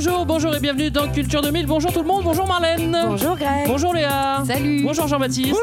Bonjour, bonjour et bienvenue dans Culture 2000. Bonjour tout le monde, bonjour Marlène. Bonjour Greg. Bonjour Léa. Salut. Bonjour Jean-Baptiste.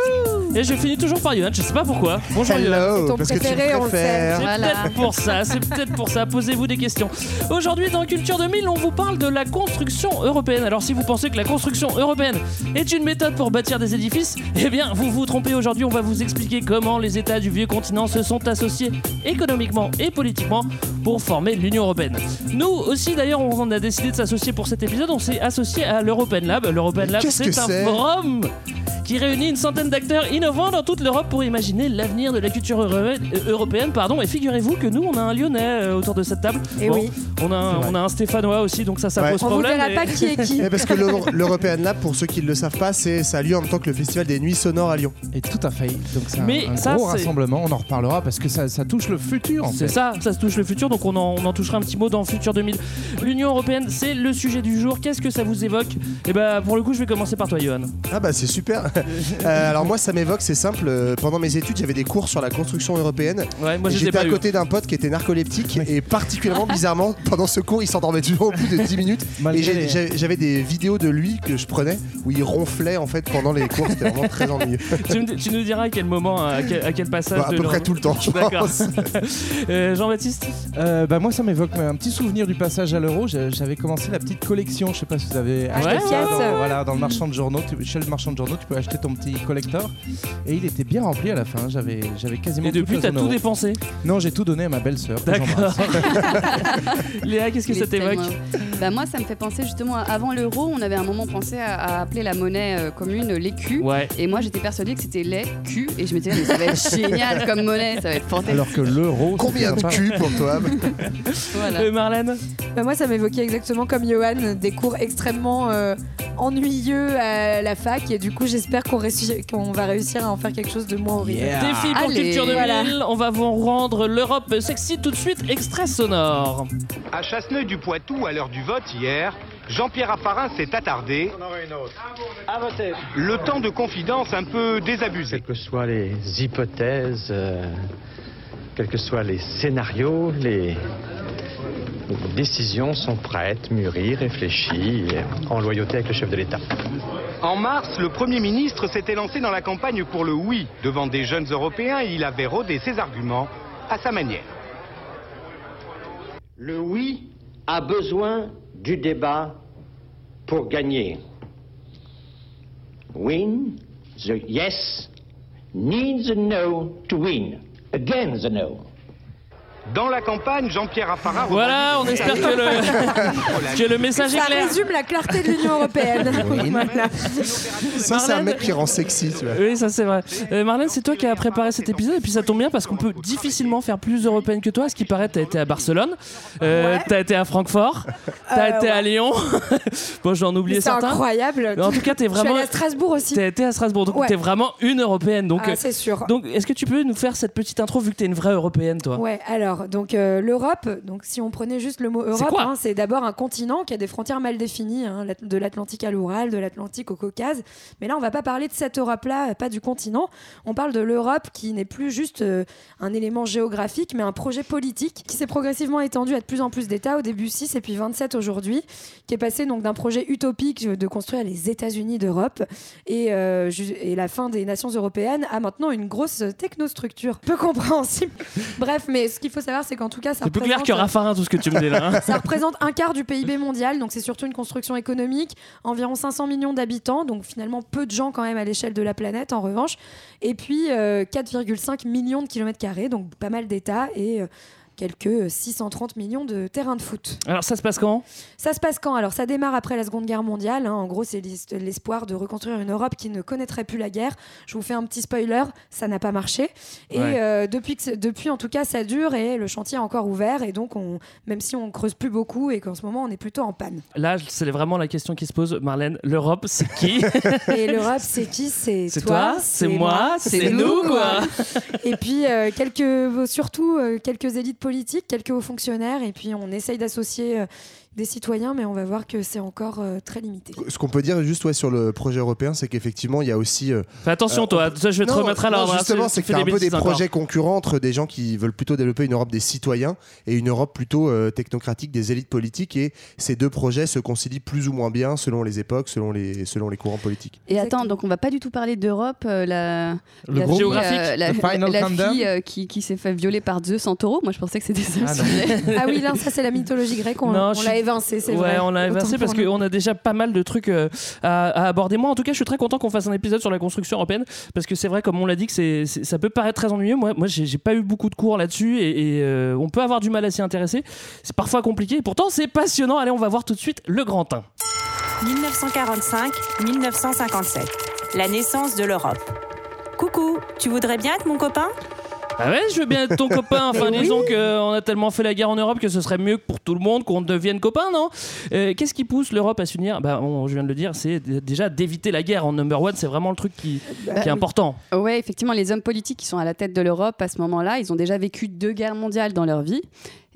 Et je finis toujours par Yohan, je sais pas pourquoi. Bonjour Yohan. C'est ton parce que tu préféré, on le sait. C'est Voilà. peut-être pour ça, c'est peut-être pour ça. Posez-vous des questions. Aujourd'hui, dans Culture 2000, on vous parle de la construction européenne. Alors, si vous pensez que la construction européenne est une méthode pour bâtir des édifices, eh bien, vous vous trompez. Aujourd'hui, on va vous expliquer comment les États du vieux continent se sont associés économiquement et politiquement pour former l'Union européenne. Nous aussi, d'ailleurs, on a décidé de s'associer pour cet épisode. On s'est associé à l'European Lab. L'European Lab, qu'est-ce que c'est un c'est? forum qui réunit une centaine d'acteurs innovants dans toute l'Europe pour imaginer l'avenir de la culture euro- euh, européenne. Pardon. Et figurez-vous que nous, on a un Lyonnais euh, autour de cette table. Eh oui. On a, un, on a un Stéphanois aussi, donc ça, ça Ouais. pose On vous problème. mais- pas qui est qui. Eh, parce que l'Euro- l'European Lab, pour ceux qui ne le savent pas, c'est ça a lieu en même temps que le Festival des Nuits Sonores à Lyon. Et tout à fait. Donc c'est un, un ça, gros rassemblement. On en reparlera parce que ça, ça touche le futur. en C'est ça, ça se touche le futur, donc on en, on en touchera un petit mot dans Futur 2000. L'Union Européenne, c'est le sujet du jour. Qu'est-ce que ça vous évoque? Et ben pour le coup, je vais commencer par toi, Johan. Ah bah c'est super. Euh, alors moi ça m'évoque, c'est simple. euh, Pendant mes études, j'avais des cours sur la construction européenne. Ouais, moi Et je les ai J'étais pas à eu. côté d'un pote qui était narcoleptique et particulièrement bizarrement pendant ce cours il s'endormait toujours au bout de 10 minutes Malgré et j'ai- les- j'ai- j'avais des vidéos de lui que je prenais où il ronflait en fait pendant les cours c'était vraiment très ennuyeux tu, me- tu nous diras à quel moment, à quel, à quel passage. Bah, à de peu près tout le temps je D'accord. pense. Euh, Jean-Baptiste Euh, bah moi, ça m'évoque un petit souvenir du passage à l'euro. J'avais commencé la petite collection. Je sais pas si vous avez acheté ouais, ça. ouais. Dans, voilà, dans le marchand de journaux. Tu- chez le marchand de journaux, tu peux acheter ton petit collector. Et il était bien rempli à la fin. J'avais, j'avais quasiment. Et depuis, t'as tout dépensé. Non, j'ai tout donné à ma belle-sœur. D'accord. Léa, qu'est-ce que ça t'évoque Bah moi, ça me fait penser justement, à- avant l'euro, on avait un moment pensé à, à appeler la monnaie euh, commune l'écu. Ouais. Et moi, j'étais persuadée que c'était les Q. Et je m'étais dit, mais ça va être génial comme monnaie, ça va être fantastique. Alors que l'euro. Combien de cul pour toi Voilà. Euh, Marlène Bah, moi, ça m'évoquait exactement comme Johan, des cours extrêmement euh, ennuyeux à la fac. Et du coup, j'espère qu'on va réussir à en faire quelque chose de moins horrible. Yeah. Défi pour Allez, Culture 2000. voilà. On va vous rendre l'Europe sexy tout de suite. Extrait sonore. À Chasseneuil-du-Poitou, à l'heure du vote hier, Jean-Pierre Raffarin s'est attardé. Le temps de confidence un peu désabusé. Quelles que soient les hypothèses, euh, quels que soient les scénarios, les, les décisions sont prêtes, mûries, réfléchies, et en loyauté avec le chef de l'État. En mars, le Premier ministre s'était lancé dans la campagne pour le oui devant des jeunes Européens et il avait rodé ses arguments à sa manière. Le oui a besoin du débat pour gagner. Win, the yes needs a no to win. Again the no. Dans la campagne, Jean-Pierre Raffarin... Voilà, on espère que le, que le message est Ça clair. résume la clarté de l'Union européenne. Voilà. ça c'est un mec qui rend sexy tu vois Oui, ça c'est vrai. Euh, Marlène, c'est toi qui as préparé cet épisode et puis ça tombe bien parce qu'on peut difficilement faire plus européenne que toi. À ce qui paraît, t'as été à Barcelone, euh, Ouais. t'as été à Francfort, t'as Euh, été à. Lyon. bon, j'en ai oublié C'est certains. incroyable. Mais en tout cas, t'es Je suis vraiment. à Strasbourg aussi. T'as été à Strasbourg, donc Ouais. t'es vraiment une européenne. Donc, Ah, euh, c'est sûr. donc, est-ce que tu peux nous faire cette petite intro vu que t'es une vraie européenne, toi? Ouais, alors, donc euh, l'Europe, donc si on prenait juste le mot Europe, hein, c'est d'abord un continent qui a des frontières mal définies, hein, de l'Atlantique à l'Oural, de l'Atlantique au Caucase. Mais là, on va pas parler de cette Europe-là, euh, pas du continent. On parle de l'Europe qui n'est plus juste euh, un élément géographique, mais un projet politique qui s'est progressivement étendu à de plus en plus d'États, au début 6 et puis 27 aujourd'hui, qui est passé donc d'un projet utopique de construire les États-Unis d'Europe et, euh, et la fin des nations européennes à maintenant une grosse technostructure peu compréhensible. Bref, mais ce qu'il faut savoir, c'est qu'en tout cas, ça C'est plus clair que Raffarin, tout ce que tu me dis là. hein. ça représente un quart du PIB mondial, donc c'est surtout une construction économique, environ 500 millions d'habitants, donc finalement peu de gens quand même à l'échelle de la planète en revanche, et puis euh, 4,5 millions de kilomètres carrés, donc pas mal d'États et euh, quelques 630 millions de terrains de foot. Alors ça se passe quand? Ça se passe quand? Alors ça démarre après la Seconde Guerre mondiale. hein. En gros, c'est l'espoir de reconstruire une Europe qui ne connaîtrait plus la guerre. Je vous fais un petit spoiler, ça n'a pas marché. Et Ouais. euh, depuis, que depuis, en tout cas, ça dure et le chantier est encore ouvert. Et donc, on, même si on creuse plus beaucoup et qu'en ce moment, on est plutôt en panne. Là, c'est vraiment la question qui se pose, Marlène. L'Europe, c'est qui? Et l'Europe, c'est qui? C'est toi, toi, c'est moi, c'est nous, quoi. Et puis euh, quelques, surtout euh, quelques élites quelques hauts fonctionnaires. Et puis on essaye d'associer euh, des citoyens, mais on va voir que c'est encore euh, très limité. Ce qu'on peut dire juste ouais, sur le projet européen, c'est qu'effectivement, il y a aussi. euh, Fais attention, toi. Ça, je vais te remettre à l'ordre. hein. Justement, Tu- c'est tu qu'il y a fais un peu des encore. projets concurrents entre des gens qui veulent plutôt développer une Europe des citoyens et une Europe plutôt euh, technocratique des élites politiques. Et ces deux projets se concilient plus ou moins bien selon les époques, selon les, selon les courants politiques. Et attends, donc on va pas du tout parler d'Europe, euh, la, Le la groupe fille, géographique, euh, la, le Final la Countdown. fille euh, qui, qui s'est fait violer par Zeus en taureau. Moi, je pensais que c'était ça. Ah. Ah oui, là, ça c'est la mythologie grecque. On, Non, on je évincé, c'est ouais, vrai. on l'a évincé parce qu'on a déjà pas mal de trucs euh, à, à aborder. Moi, en tout cas, je suis très content qu'on fasse un épisode sur la construction européenne parce que c'est vrai, comme on l'a dit, que c'est, ça peut paraître très ennuyeux. Moi, moi j'ai, j'ai pas eu beaucoup de cours là-dessus et, et, euh, on peut avoir du mal à s'y intéresser. C'est parfois compliqué. et Pourtant, c'est passionnant. Allez, on va voir tout de suite le grand 1. 1945-1957, la naissance de l'Europe. Coucou, tu voudrais bien être mon copain? Ah ouais, je veux bien être ton copain. Enfin, Mais oui. disons qu'on a tellement fait la guerre en Europe que ce serait mieux pour tout le monde qu'on devienne copain, non? Euh, Qu'est-ce qui pousse l'Europe à s'unir? Bah, on- Je viens de le dire, c'est déjà d'éviter la guerre en number one. C'est vraiment le truc qui, Bah qui est important. Ouais, effectivement, les hommes politiques qui sont à la tête de l'Europe à ce moment-là, ils ont déjà vécu deux guerres mondiales dans leur vie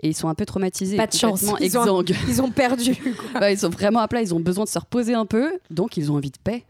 et ils sont un peu traumatisés. Pas de chance. Ils ont, ils ont perdu. Ils sont vraiment à plat, ils ont besoin de se reposer un peu, donc ils ont envie de paix.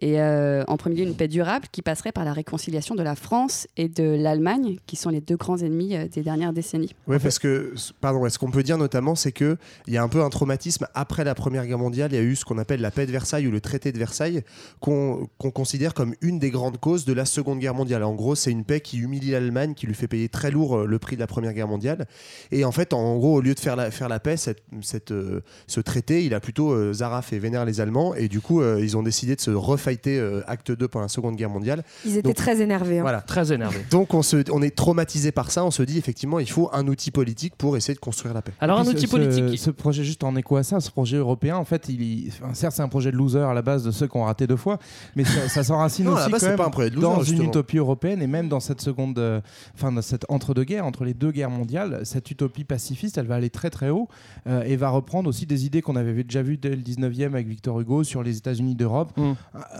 Et euh, en premier lieu, une paix durable qui passerait par la réconciliation de la France et de l'Allemagne, qui sont les deux grands ennemis euh, des dernières décennies. Ouais, parce que, pardon, ce qu'on peut dire notamment, c'est qu'il y a un peu un traumatisme après la Première Guerre mondiale. Il y a eu ce qu'on appelle la paix de Versailles ou le traité de Versailles, qu'on qu'on considère comme une des grandes causes de la Seconde Guerre mondiale. En gros, c'est une paix qui humilie l'Allemagne, qui lui fait payer très lourd euh, le prix de la Première Guerre mondiale. Et en fait, en gros, au lieu de faire la, faire la paix, cette, cette, euh, ce traité, il a plutôt euh, Zaraf et vénère les Allemands. Et du coup, euh, ils ont décidé de se refighter euh, acte 2 pendant la Seconde Guerre mondiale. Ils étaient Donc, très énervés. hein. Voilà. Très énervé. Donc on, se, on est traumatisé par ça, on se dit effectivement il faut un outil politique pour essayer de construire la paix. Alors, un outil ce- politique. Ce, ce projet, juste en écho à ça, ce projet européen, en fait, il, enfin, certes, c'est un projet de loser à la base de ceux qui ont raté deux fois, mais ça, ça s'enracine aussi quand c'est même pas un projet de loser, dans une utopie européenne et même dans cette seconde, euh, enfin, dans cette entre-deux-guerres, entre les deux guerres mondiales, cette utopie pacifiste, elle va aller très très haut euh, et va reprendre aussi des idées qu'on avait déjà vues dès le 19e avec Victor Hugo sur les États-Unis d'Europe. Mm.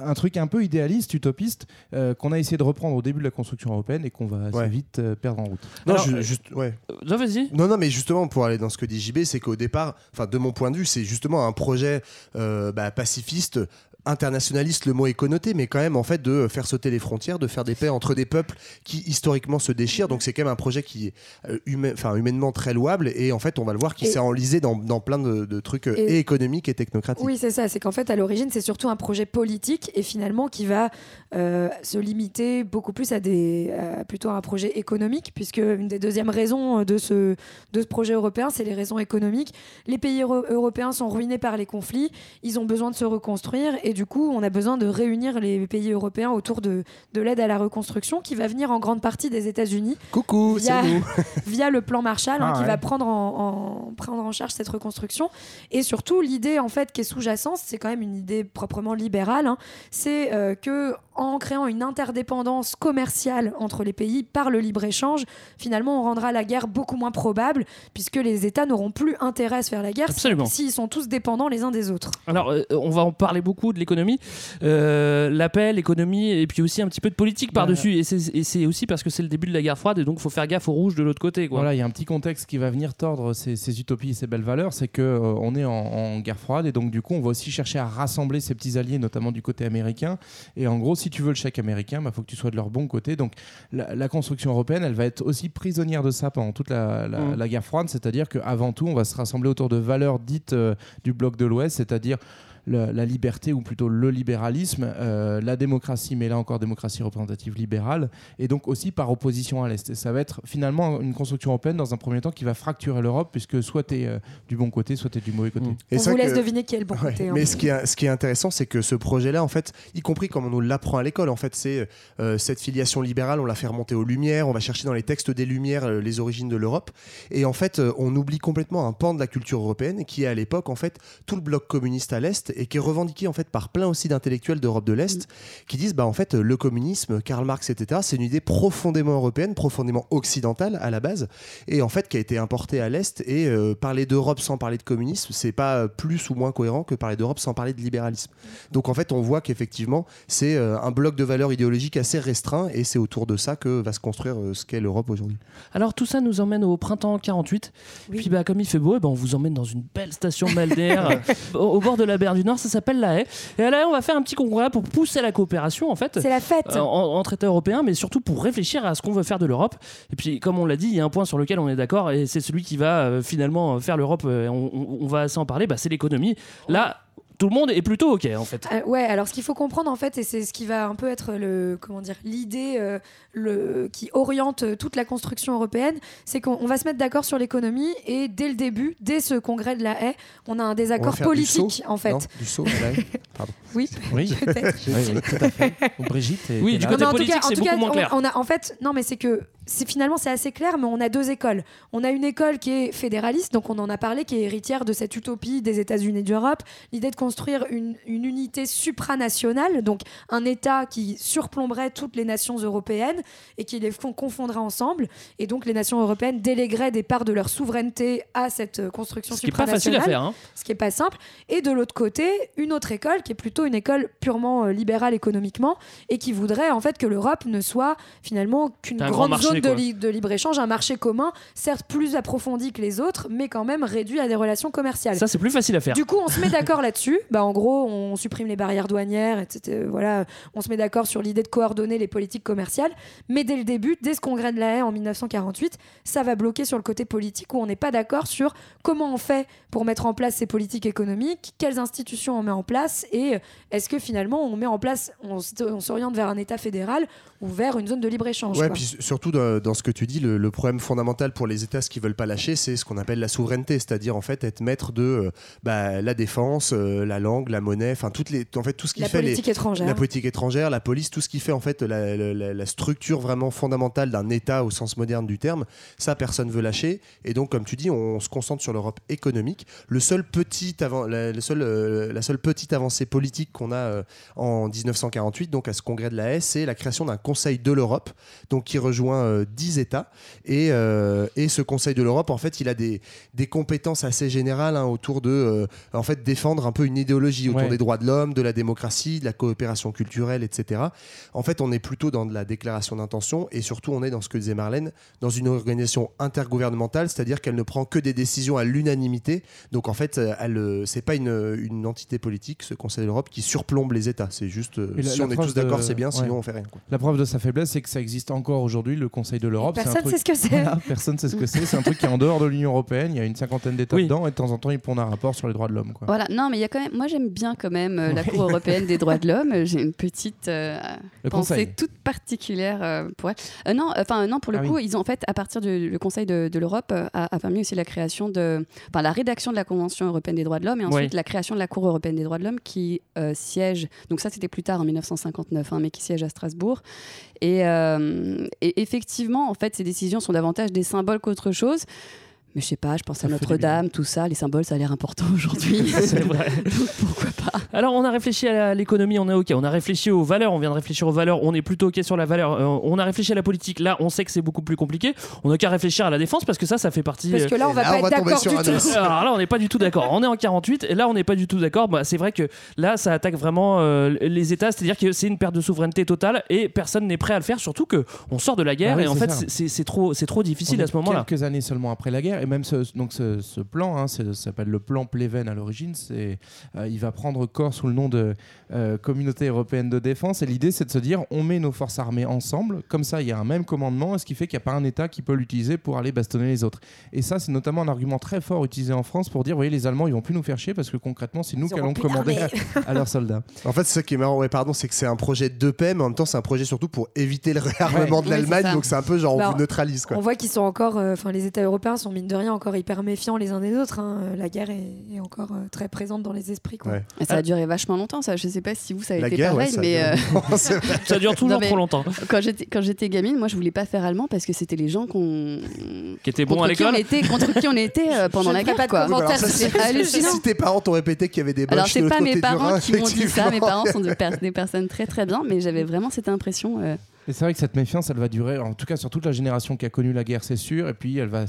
Un, truc un peu idéaliste, utopiste, euh, qu'on a essayé de reprendre au début de la construction européenne et qu'on va assez Ouais. vite euh, perdre en route. Non, Alors, ju- euh, juste, ouais. Non, vas-y. Non, non, mais justement, pour aller dans ce que dit JB, c'est qu'au départ, enfin, de mon point de vue, c'est justement un projet euh, bah, pacifiste. Internationaliste, le mot est connoté, mais quand même, en fait, de faire sauter les frontières, de faire des paix entre des peuples qui historiquement se déchirent. Donc, c'est quand même un projet qui est euh, humain- enfin, humainement très louable. Et en fait, on va le voir, qui s'est enlisé dans, dans plein de, de trucs euh, Et- et économiques et technocratiques. Oui, c'est ça. C'est qu'en fait, à l'origine, c'est surtout un projet politique et finalement qui va euh, se limiter beaucoup plus à des, à plutôt à un projet économique, puisque une des deuxièmes raisons de ce, de ce projet européen, c'est les raisons économiques. Les pays euro- européens sont ruinés par les conflits, ils ont besoin de se reconstruire et du coup, on a besoin de réunir les pays européens autour de, de l'aide à la reconstruction qui va venir en grande partie des États-Unis Coucou, via, c'est nous. via le plan Marshall hein, Ah qui ouais. va prendre en, en- prendre en charge cette reconstruction. Et surtout, l'idée en fait qui est sous-jacente, c'est quand même une idée proprement libérale. hein. c'est euh, que en créant une interdépendance commerciale entre les pays par le libre-échange, finalement, on rendra la guerre beaucoup moins probable puisque les États n'auront plus intérêt à se faire la guerre s'ils sont tous dépendants les uns des autres. Alors, euh, on va en parler beaucoup de l'économie, euh, la paix, l'économie, et puis aussi un petit peu de politique par-dessus. Et c'est- Et c'est aussi parce que c'est le début de la guerre froide, et donc il faut faire gaffe aux rouges de l'autre côté. Quoi. Voilà, il y a un petit contexte qui va venir tordre ces, ces utopies et ces belles valeurs, c'est que euh, on est en, en guerre froide et donc du coup on va aussi chercher à rassembler ces petits alliés, notamment du côté américain. Et en gros, si tu veux le chèque américain, il bah, faut que tu sois de leur bon côté. Donc la, la construction européenne, elle va être aussi prisonnière de ça pendant toute la, la- Mm. la guerre froide, c'est-à-dire qu'avant tout, on va se rassembler autour de valeurs dites euh, du bloc de l'Ouest, c'est-à-dire la, la liberté ou plutôt le libéralisme, euh, la démocratie, mais là encore démocratie représentative libérale, et donc aussi par opposition à l'Est. Et ça va être finalement une construction européenne dans un premier temps qui va fracturer l'Europe, puisque soit tu es du bon côté, soit tu es du mauvais côté. Et On vous laisse que- deviner qui est le bon Ouais, côté. hein. Mais ce qui, est, ce qui est intéressant, c'est que ce projet-là, en fait, y compris comme on nous l'apprend à l'école, en fait, c'est euh, cette filiation libérale, on l'a fait remonter aux Lumières, on va chercher dans les textes des Lumières euh, les origines de l'Europe, et en fait, euh, on oublie complètement un pan de la culture européenne qui est à l'époque, en fait, tout le bloc communiste à l'Est et qui est revendiqué, en fait, par plein aussi d'intellectuels d'Europe de l'Est qui disent, bah, en fait, le communisme, Karl Marx, etc., c'est une idée profondément européenne, profondément occidentale à la base, et en fait, qui a été importée à l'Est, et euh, parler d'Europe sans parler de communisme, c'est pas plus ou moins cohérent que parler d'Europe sans parler de libéralisme. Donc en fait, on voit qu'effectivement, c'est euh, un bloc de valeurs idéologiques assez restreint et c'est autour de ça que va se construire euh, ce qu'est l'Europe aujourd'hui. Alors tout ça nous emmène au printemps 48. Puis bah, comme il fait beau, eh ben, on vous emmène dans une belle station balnéaire au, au bord de la mer du Nord. Ça s'appelle La Haye. Et à La Haye, on va faire un petit congrès pour pousser la coopération en fait. C'est la fête. euh, en- entre États européens, mais surtout pour réfléchir à ce qu'on veut faire de l'Europe. Et puis, comme on l'a dit, il y a un point sur lequel on est d'accord, et c'est celui qui va euh, finalement euh, faire l'Europe. on, on- on va assez en parler. Bah, c'est l'économie. Là, tout le monde est plutôt ok en fait. Euh, ouais, alors ce qu'il faut comprendre en fait, et c'est ce qui va un peu être le comment dire l'idée euh, le qui oriente toute la construction européenne, c'est qu'on on va se mettre d'accord sur l'économie et dès le début, dès ce congrès de la haie, on a un désaccord politique saut, en fait. non Du saut, Pardon. Oui, Oui, peut-être. Oui, oui, tout à fait. Brigitte est- Oui, du côté Non, mais en tout politique, c'est beaucoup cas, moins clair. On, a, en fait, non, mais c'est que finalement c'est assez clair, mais on a deux écoles. On a une école qui est fédéraliste, donc on en a parlé, qui est héritière de cette utopie des États-Unis d'Europe, l'idée de construire une, une unité supranationale, donc un État qui surplomberait toutes les nations européennes et qui les confondrait ensemble, et donc les nations européennes délégueraient des parts de leur souveraineté à cette euh, construction Ce qui est pas facile à supranationale faire. hein. ce qui est pas simple. Et de l'autre côté, une autre école qui est plutôt une école purement euh, libérale économiquement et qui voudrait en fait que l'Europe ne soit finalement qu'une Un grand grande marché, de, quoi. li- de libre-échange, un marché commun, certes plus approfondi que les autres, mais quand même réduit à des relations commerciales. Ça, c'est plus facile à faire. Du coup, on se met d'accord là-dessus. Bah, en gros, on supprime les barrières douanières, etc. Voilà, on se met d'accord sur l'idée de coordonner les politiques commerciales. Mais dès le début, dès ce congrès de la haie en 1948, ça va bloquer sur le côté politique où on n'est pas d'accord sur comment on fait pour mettre en place ces politiques économiques, quelles institutions on met en place et euh, est-ce que finalement on met en place, on s'oriente vers un État fédéral ou vers une zone de libre-échange. Ouais, puis surtout dans, dans ce que tu dis, le, le problème fondamental pour les États, ce qu'ils veulent pas lâcher, c'est ce qu'on appelle la souveraineté, c'est-à-dire en fait être maître de euh, bah, la défense, euh, la langue, la monnaie, enfin toutes les, en fait tout ce qui La fait les- politique étrangère. la politique étrangère, la police, tout ce qui fait en fait la, la- la- la structure vraiment fondamentale d'un État au sens moderne du terme, ça personne veut lâcher. Et donc comme tu dis, on se concentre sur l'Europe économique. Le seul petit avant, la, le seul, euh, la seule petite avancée politique qu'on a en 1948, donc à ce congrès de la haie, c'est la création d'un Conseil de l'Europe, donc qui rejoint euh, 10 États. Et, euh, et ce Conseil de l'Europe, en fait, il a des, des compétences assez générales hein, autour de euh, en fait, défendre un peu une idéologie autour Ouais. des droits de l'homme, de la démocratie, de la coopération culturelle, etc. En fait, on est plutôt dans de la déclaration d'intention et surtout, on est dans ce que disait Marlène, dans une organisation intergouvernementale, c'est-à-dire qu'elle ne prend que des décisions à l'unanimité. Donc, en fait, euh, elle, c'est pas une, une entité politique, ce Conseil de l'Europe, qui surplombe les États. C'est juste, la- si la on est tous d'accord, de- c'est bien, ouais. sinon on fait rien. quoi. La preuve de sa faiblesse, c'est que ça existe encore aujourd'hui, le Conseil de l'Europe. Personne truc- sait ce que c'est. Voilà, personne ne sait ce que c'est. C'est un truc qui est en dehors de l'Union Européenne. Il y a une cinquantaine d'États Oui. dedans et de temps en temps, ils pondent un rapport sur les droits de l'homme. Voilà, non, mais il y a quand même. Moi, j'aime bien quand même euh, la Cour européenne des droits de l'homme. J'ai une petite euh, Le pensée Conseil. toute particulière euh, pour elle. Euh, non, enfin non, pour le Ah coup, oui. ils ont en fait à partir du le Conseil de, de l'Europe a, a permis aussi la création de, enfin la rédaction de la Convention européenne des droits de l'homme et ensuite Oui. la création de la Cour européenne des droits de l'homme qui euh, siège. Donc ça, c'était plus tard en 1959, hein, mais qui siège à Strasbourg. Et, euh, et effectivement, en fait, ces décisions sont davantage des symboles qu'autre chose. Mais je sais pas, je pense à Notre-Dame, tout ça, les symboles, ça a l'air important aujourd'hui. C'est vrai. Donc pourquoi pas Alors, on a réfléchi à l'économie, on est OK. On a réfléchi aux valeurs, on vient de réfléchir aux valeurs, on est plutôt OK sur la valeur. Euh, on a réfléchi à la politique, là, on sait que c'est beaucoup plus compliqué. On n'a qu'à réfléchir à la défense parce que ça, ça fait partie. Parce euh, que là, on va là, pas on être va d'accord sur du tout. Alors là, on n'est pas du tout d'accord. On est en 48 et là, on n'est pas du tout d'accord. Bah, c'est vrai que là, ça attaque vraiment euh, les États, c'est-à-dire que c'est une perte de souveraineté totale et personne n'est prêt à le faire. Surtout que on sort de la guerre Ah oui, et en fait, c'est- trop, c'est trop difficile On à ce moment-là. Quelques années seulement après la guerre. Et même ce, donc ce, ce plan, hein, c'est- ça s'appelle le plan Pleven à l'origine. C'est, euh, il va prendre corps sous le nom de euh, Communauté européenne de défense. Et l'idée, c'est de se dire, on met nos forces armées ensemble. Comme ça, il y a un même commandement, ce qui fait qu'il n'y a pas un État qui peut l'utiliser pour aller bastonner les autres. Et ça, c'est notamment un argument très fort utilisé en France pour dire, vous voyez, les Allemands, ils vont plus nous faire chier parce que concrètement, c'est nous qui allons commander à, leurs soldats. En fait, c'est ça qui est marrant, ouais, pardon, c'est que c'est un projet de paix, mais en même temps, c'est un projet surtout pour éviter le réarmement de Ouais, l'Allemagne. donc c'est un peu genre, on Bah, vous neutralise. Quoi. On voit qu'ils sont encore, euh, enfin les États européens sont mine de rien encore hyper méfiants les uns des autres. hein. Euh, La guerre est, est encore euh, très présente dans les esprits. Quoi. Et Ça a duré vachement longtemps, ça. Je sais pas si vous, ça a La été guerre, ouais, pareil, ça mais. euh. Ça dure toujours Non, trop longtemps. Quand j'étais, quand j'étais gamine, moi, je voulais pas faire allemand parce que c'était les gens qu'on. Qui étaient bons à qui on l'école était, contre qui on était euh, pendant Je la guerre, pas quoi. Alors, ça. Si tes parents t'ont répété qu'il y avait des Alors, c'est pas mes parents qui m'ont dit ça, mes parents sont des personnes très très bien, mais j'avais vraiment cette impression. Et c'est vrai que cette méfiance, elle va durer, en tout cas sur toute la génération qui a connu la guerre, c'est sûr, et puis elle va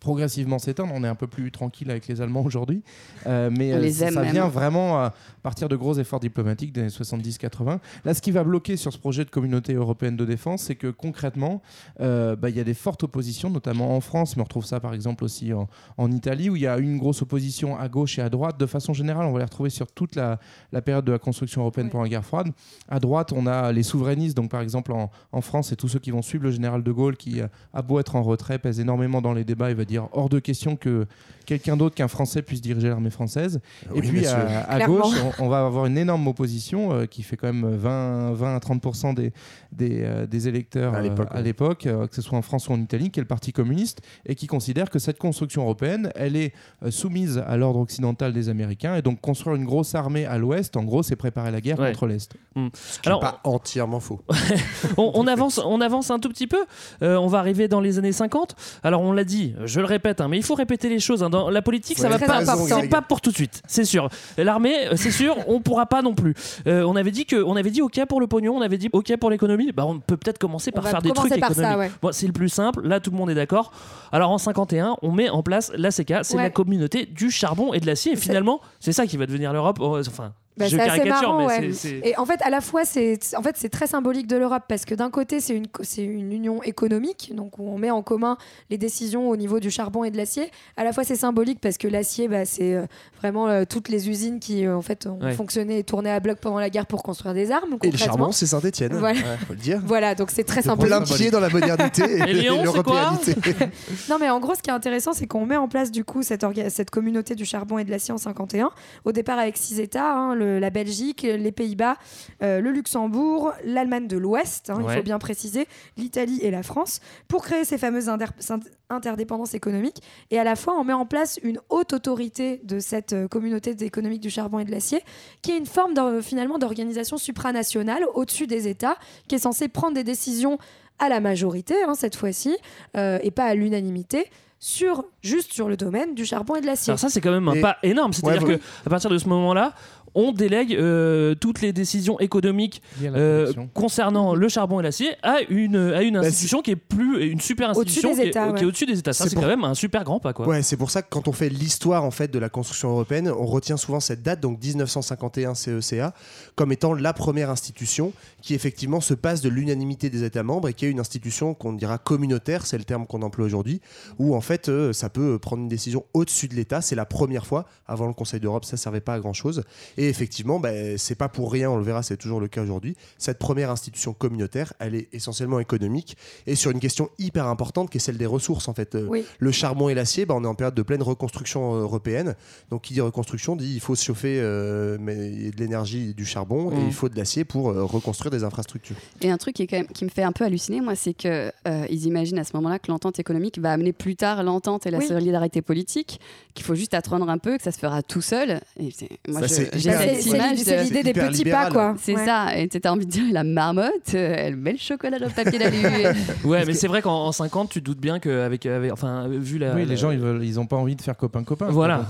progressivement s'éteindre. On est un peu plus tranquille avec les Allemands aujourd'hui, Euh, mais On euh, les ça, aime ça vient vraiment à partir de gros efforts diplomatiques des années 70-80. Là, ce qui va bloquer sur ce projet de communauté européenne de défense, c'est que concrètement, euh, bah, il y a des fortes oppositions, notamment en France, mais on retrouve ça par exemple aussi en, en Italie, où il y a une grosse opposition à gauche et à droite. De façon générale, on va les retrouver sur toute la, la période de la construction européenne pendant la guerre froide. À droite, on a les souverainistes, donc par exemple en, en France, c'est tous ceux qui vont suivre le général de Gaulle, qui euh, a beau être en retrait, pèse énormément dans les débats, il va dire hors de question que quelqu'un d'autre qu'un Français puisse diriger l'armée française. et Oui, puis à, gauche, on, on va avoir une énorme opposition euh, qui fait quand même 20, 20 à 30% des, des, euh, des électeurs À l'époque, ouais. euh, que ce soit en France ou en Italie, qui est le Parti communiste, et qui considère que cette construction européenne, elle est euh, soumise à l'ordre occidental des Américains, et donc construire une grosse armée à l'ouest, en gros, c'est préparer la guerre Ouais. contre l'Est. Ce qui est pas entièrement faux. on, on avance, on avance un tout petit peu. Euh, on va arriver dans les années 50. Alors on l'a dit, je le répète, hein, mais il faut répéter les choses. hein. Dans la politique, ça Ouais, va pas. C'est pas pour tout de suite, c'est sûr. L'armée, euh, c'est sûr, on pourra pas non plus. Euh, on avait dit que, on avait dit OK pour le pognon, on avait dit OK pour l'économie. Bah on peut peut-être commencer par faire des trucs par économiques. ouais. Bon, c'est le plus simple. Là, tout le monde est d'accord. Alors en 51, on met en place l'ACK, c'est Ouais. la communauté du charbon et de l'acier. Et finalement, c'est ça qui va devenir l'Europe. Enfin. Bah, c'est assez marrant, ouais. c'est- c'est. Et en fait, à la fois, c'est en fait, c'est très symbolique de l'Europe parce que d'un côté, c'est une, c'est une union économique, donc où on met en commun les décisions au niveau du charbon et de l'acier. À la fois, c'est symbolique parce que l'acier, bah, c'est euh, vraiment euh, toutes les usines qui, euh, en fait, ont Ouais. fonctionné et tourné à bloc pendant la guerre pour construire des armes. Et le charbon, c'est Saint-Etienne. Voilà. faut le dire. Voilà, donc c'est très De symbolique. plein pied dans la modernité et, Et Lyon, c'est quoi l'européanité. Non, mais en gros, ce qui est intéressant, c'est qu'on met en place du coup cette, orga- cette communauté du charbon et de l'acier en 51. Au départ, avec six États hein, le- la Belgique, les Pays-Bas, euh, le Luxembourg, l'Allemagne de l'Ouest, hein, il faut bien préciser, l'Italie et la France, pour créer ces fameuses inter- int- interdépendances économiques. Et à la fois, on met en place une haute autorité de cette euh, communauté économique du charbon et de l'acier, qui est une forme finalement d'organisation supranationale au-dessus des États, qui est censée prendre des décisions à la majorité, hein, cette fois-ci, euh, et pas à l'unanimité, sur, juste sur le domaine du charbon et de l'acier. Alors ça c'est quand même un Et- pas énorme, c'est-à-dire Ouais, que à partir de ce moment-là, on délègue euh, toutes les décisions économiques euh, concernant le charbon et l'acier à une à une institution qui est plus une super institution qui, États, est, qui est ouais. au-dessus des États. Ça C'est c'est pour- quand même un super grand pas quoi. Ouais, c'est pour ça que quand on fait l'histoire en fait de la construction européenne, on retient souvent cette date, donc 1951 CECA, E comme étant la première institution qui effectivement se passe de l'unanimité des États membres et qui est une institution qu'on dira communautaire, c'est le terme qu'on emploie aujourd'hui, où en fait euh, ça peut prendre une décision au-dessus de l'État. C'est la première fois. Avant le Conseil d'Europe, ça servait pas à grand chose. Et effectivement, bah, c'est pas pour rien, on le verra, c'est toujours le cas aujourd'hui. Cette première institution communautaire, elle est essentiellement économique et sur une question hyper importante qui est celle des ressources en fait. Euh, Oui. le charbon et l'acier, bah, on est en période de pleine reconstruction euh, européenne. Donc, qui dit reconstruction dit il faut se chauffer euh, mais, de l'énergie et du charbon et Mm. il faut de l'acier pour euh, reconstruire des infrastructures. Et un truc qui, est quand même, qui me fait un peu halluciner, moi, c'est que euh, ils imaginent à ce moment-là que l'entente économique va amener plus tard l'entente et la Oui. solidarité politique, qu'il faut juste attendre un peu, que ça se fera tout seul. Et moi, Ça, je- j'ai C'est- image c'est de- l'idée des petits libéral. pas, quoi. C'est Ouais. ça. Et tu as envie de dire la marmotte, euh, elle met le chocolat dans le papier d'alu. Ouais, mais c'est vrai qu'en en 50, tu te doutes bien qu'avec avec, enfin vu la oui, la- les gens, ils, veulent, ils ont pas envie de faire copain-copain. Voilà.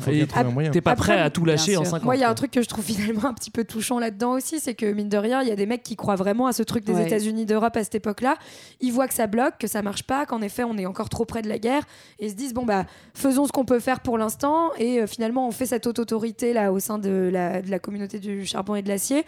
Moyen. T'es pas prêt à tout lâcher en sûr. 50. Moi, il y a un truc que je trouve finalement un petit peu touchant là-dedans aussi, c'est que mine de rien, il y a des mecs qui croient vraiment à ce truc des Ouais. États-Unis d'Europe à cette époque-là. Ils voient que ça bloque, que ça marche pas, qu'en effet, on est encore trop près de la guerre, et ils se disent bon bah faisons ce qu'on peut faire pour l'instant, et euh, finalement, on fait cette haute autorité là au sein de la, de la communauté du charbon et de l'acier.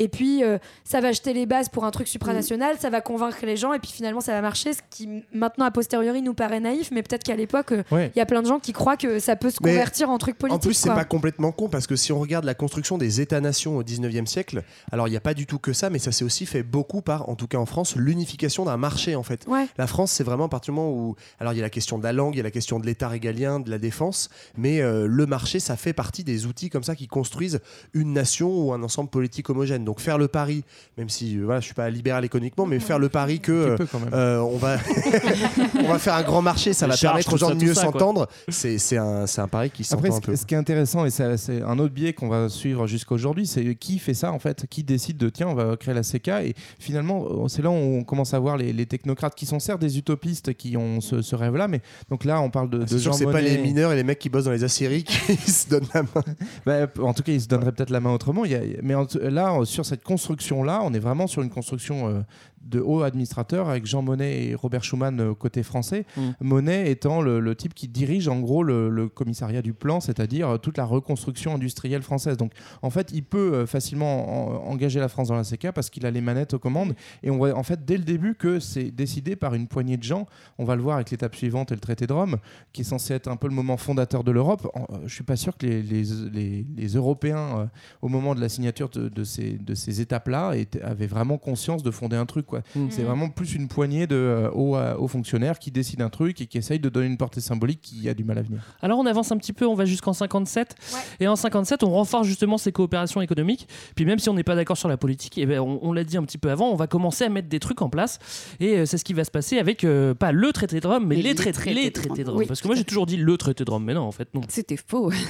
Et puis, euh, ça va jeter les bases pour un truc supranational, ça va convaincre les gens, et puis finalement, ça va marcher. Ce qui, maintenant, a posteriori, nous paraît naïf, mais peut-être qu'à l'époque, euh, il Ouais. y a plein de gens qui croient que ça peut se Mais convertir en truc politique. En plus, c'est pas complètement con parce que si on regarde la construction des États-nations au 19e siècle, alors il n'y a pas du tout que ça, mais ça s'est aussi fait beaucoup par, en tout cas en France, l'unification d'un marché en fait. Ouais. La France, c'est vraiment à partir du moment où. Alors il y a la question de la langue, il y a la question de l'État régalien, de la défense, mais euh, le marché, ça fait partie des outils comme ça qui construisent une nation ou un ensemble politique homogène. Donc faire le pari, même si euh, voilà, je suis pas libéral économiquement, mais faire le pari que euh, euh, on va on va faire un grand marché, ça Les va charges, permettre aux gens ça, de mieux s'entendre. C'est c'est un, c'est un pari qui Après, s'entend ce, un peu. ce qui est intéressant, et ça- c'est un autre biais qu'on va suivre jusqu'à aujourd'hui, c'est qui fait ça en fait Qui décide de tiens, on va créer la CK Et finalement, euh, c'est là où on commence à voir les, les technocrates qui sont certes des utopistes qui ont ce, ce rêve-là, mais donc là, on parle de, de Ah, C'est que c'est pas Monnet. les mineurs et les mecs qui bossent dans les aciéries qui se donnent la main. Bah, en tout cas, ils se donneraient peut-être la main autrement. Il y a- mais en- là, euh, sur cette construction-là, on est vraiment sur une construction euh, de hauts administrateurs avec Jean Monnet et Robert Schuman euh, côté français. Mm. Monnet étant le, le type qui dirige en gros le, le commissariat du plan, c'est-à-dire euh, toute la reconstruction industrielle française. Donc en fait, il peut euh, facilement en- engager la France dans la CK parce qu'il a les manettes aux commandes. Et on voit en fait dès le début que c'est décidé par une poignée de gens. On va le voir avec l'étape suivante et le traité de Rome, qui est censé être un peu le moment fondateur de l'Europe. Je suis pas sûr que les, les, les- les Européens, euh, au moment de la signature de, de ces, de ces étapes-là, avaient vraiment conscience de fonder un truc. Quoi. Mm. C'est vraiment plus une poignée de euh, hauts, euh, hauts fonctionnaires qui décident un truc et qui essayent de donner une portée symbolique qui a du mal à venir. Alors on avance un petit peu, on va jusqu'en 57. Et en 57, on renforce justement ces coopérations économiques. Puis même si on n'est pas d'accord sur la politique, eh ben, on, on l'a dit un petit peu avant, on va commencer à mettre des trucs en place. Et euh, c'est ce qui va se passer avec, euh, pas le traité de Rome, mais les, les traités, traités les de traités de Rome. Oui, Parce que moi j'ai toujours dit le traité de Rome, mais non, en fait non. C'était faux.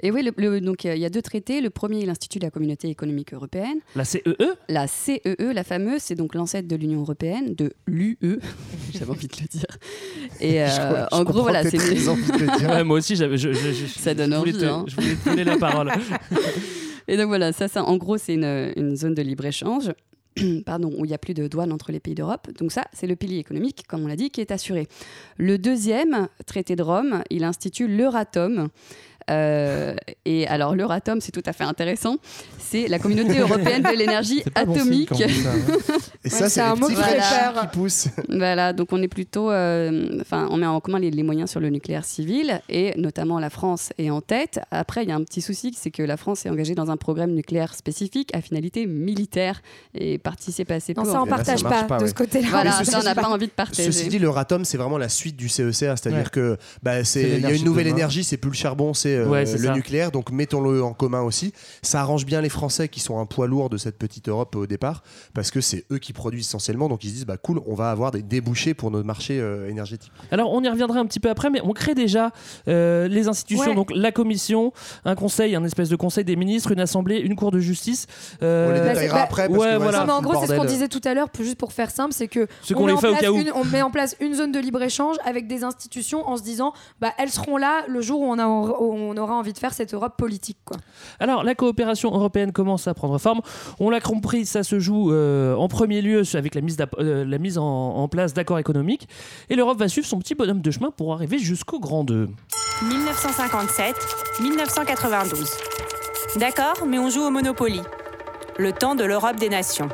Et oui, le- le- donc euh, il y a deux traités. Le premier, l'Institut de la Communauté économique européenne. La CEE La CEE, la fameuse, c'est donc l'ancêtre de l'Union européenne, de l'UE. J'avais envie de le dire. Et euh, Je- je en gros, voilà, c'est t'aies très envie de le dire. Ouais, moi aussi, j'avais- je- je- je- ça donne envie. te- hein. je voulais te donner la parole. Et donc voilà, ça, ça en gros, c'est une, une zone de libre-échange. Pardon, où il n'y a plus de douane entre les pays d'Europe. Donc ça, c'est le pilier économique, comme on l'a dit, qui est assuré. Le deuxième traité de Rome, il institue l'Euratom. Euh, et alors l'Euratom, c'est tout à fait intéressant. C'est la communauté européenne de l'énergie bon signe atomique. ça, hein. Et ça, c'est un mot qui poussent. Voilà, donc on est plutôt, euh, enfin, on met en commun les, les moyens sur le nucléaire civil et notamment la France est en tête. Après, il y a un petit souci, c'est que la France est engagée dans un programme nucléaire spécifique à finalité militaire et participe assez peu. Non, ça, on partage pas, de ce côté-là. Voilà, ceci ça, on n'a pas envie de partager. Ceci dit, le RATOM, c'est vraiment la suite du CECA, c'est-à-dire Ouais. que bah, C'est c'est il y a une nouvelle énergie, c'est plus le charbon, c'est euh, Ouais, le ça. nucléaire, donc mettons-le en commun aussi. Ça arrange bien les Français qui sont un poids lourd de cette petite Europe au départ, parce que c'est eux qui produisent essentiellement, donc ils se disent bah cool, on va avoir des débouchés pour nos marchés euh, énergétiques. Alors, on y reviendra un petit peu après, mais on crée déjà euh, les institutions, Ouais. donc la commission, un conseil, un espèce de conseil des ministres, une assemblée, une cour de justice. euh, On les Bah, détaillera après, parce ouais, que ouais, voilà. Non, mais en gros, c'est ce qu'on disait tout à l'heure, juste pour faire simple, c'est que on, met les en place une- on met en place une zone de libre échange avec des institutions en se disant, bah elles seront là le jour où on, a, où on aura envie de faire cette Europe politique, quoi. Alors, la coopération européenne commence à prendre forme. On l'a compris, ça se joue euh, en premier lieu avec la mise, euh, la mise en, en place d'accords économiques. Et l'Europe va suivre son petit bonhomme de chemin pour arriver jusqu'au grand 2. 1957-1992. D'accord, mais on joue au Monopoly. Le temps de l'Europe des nations.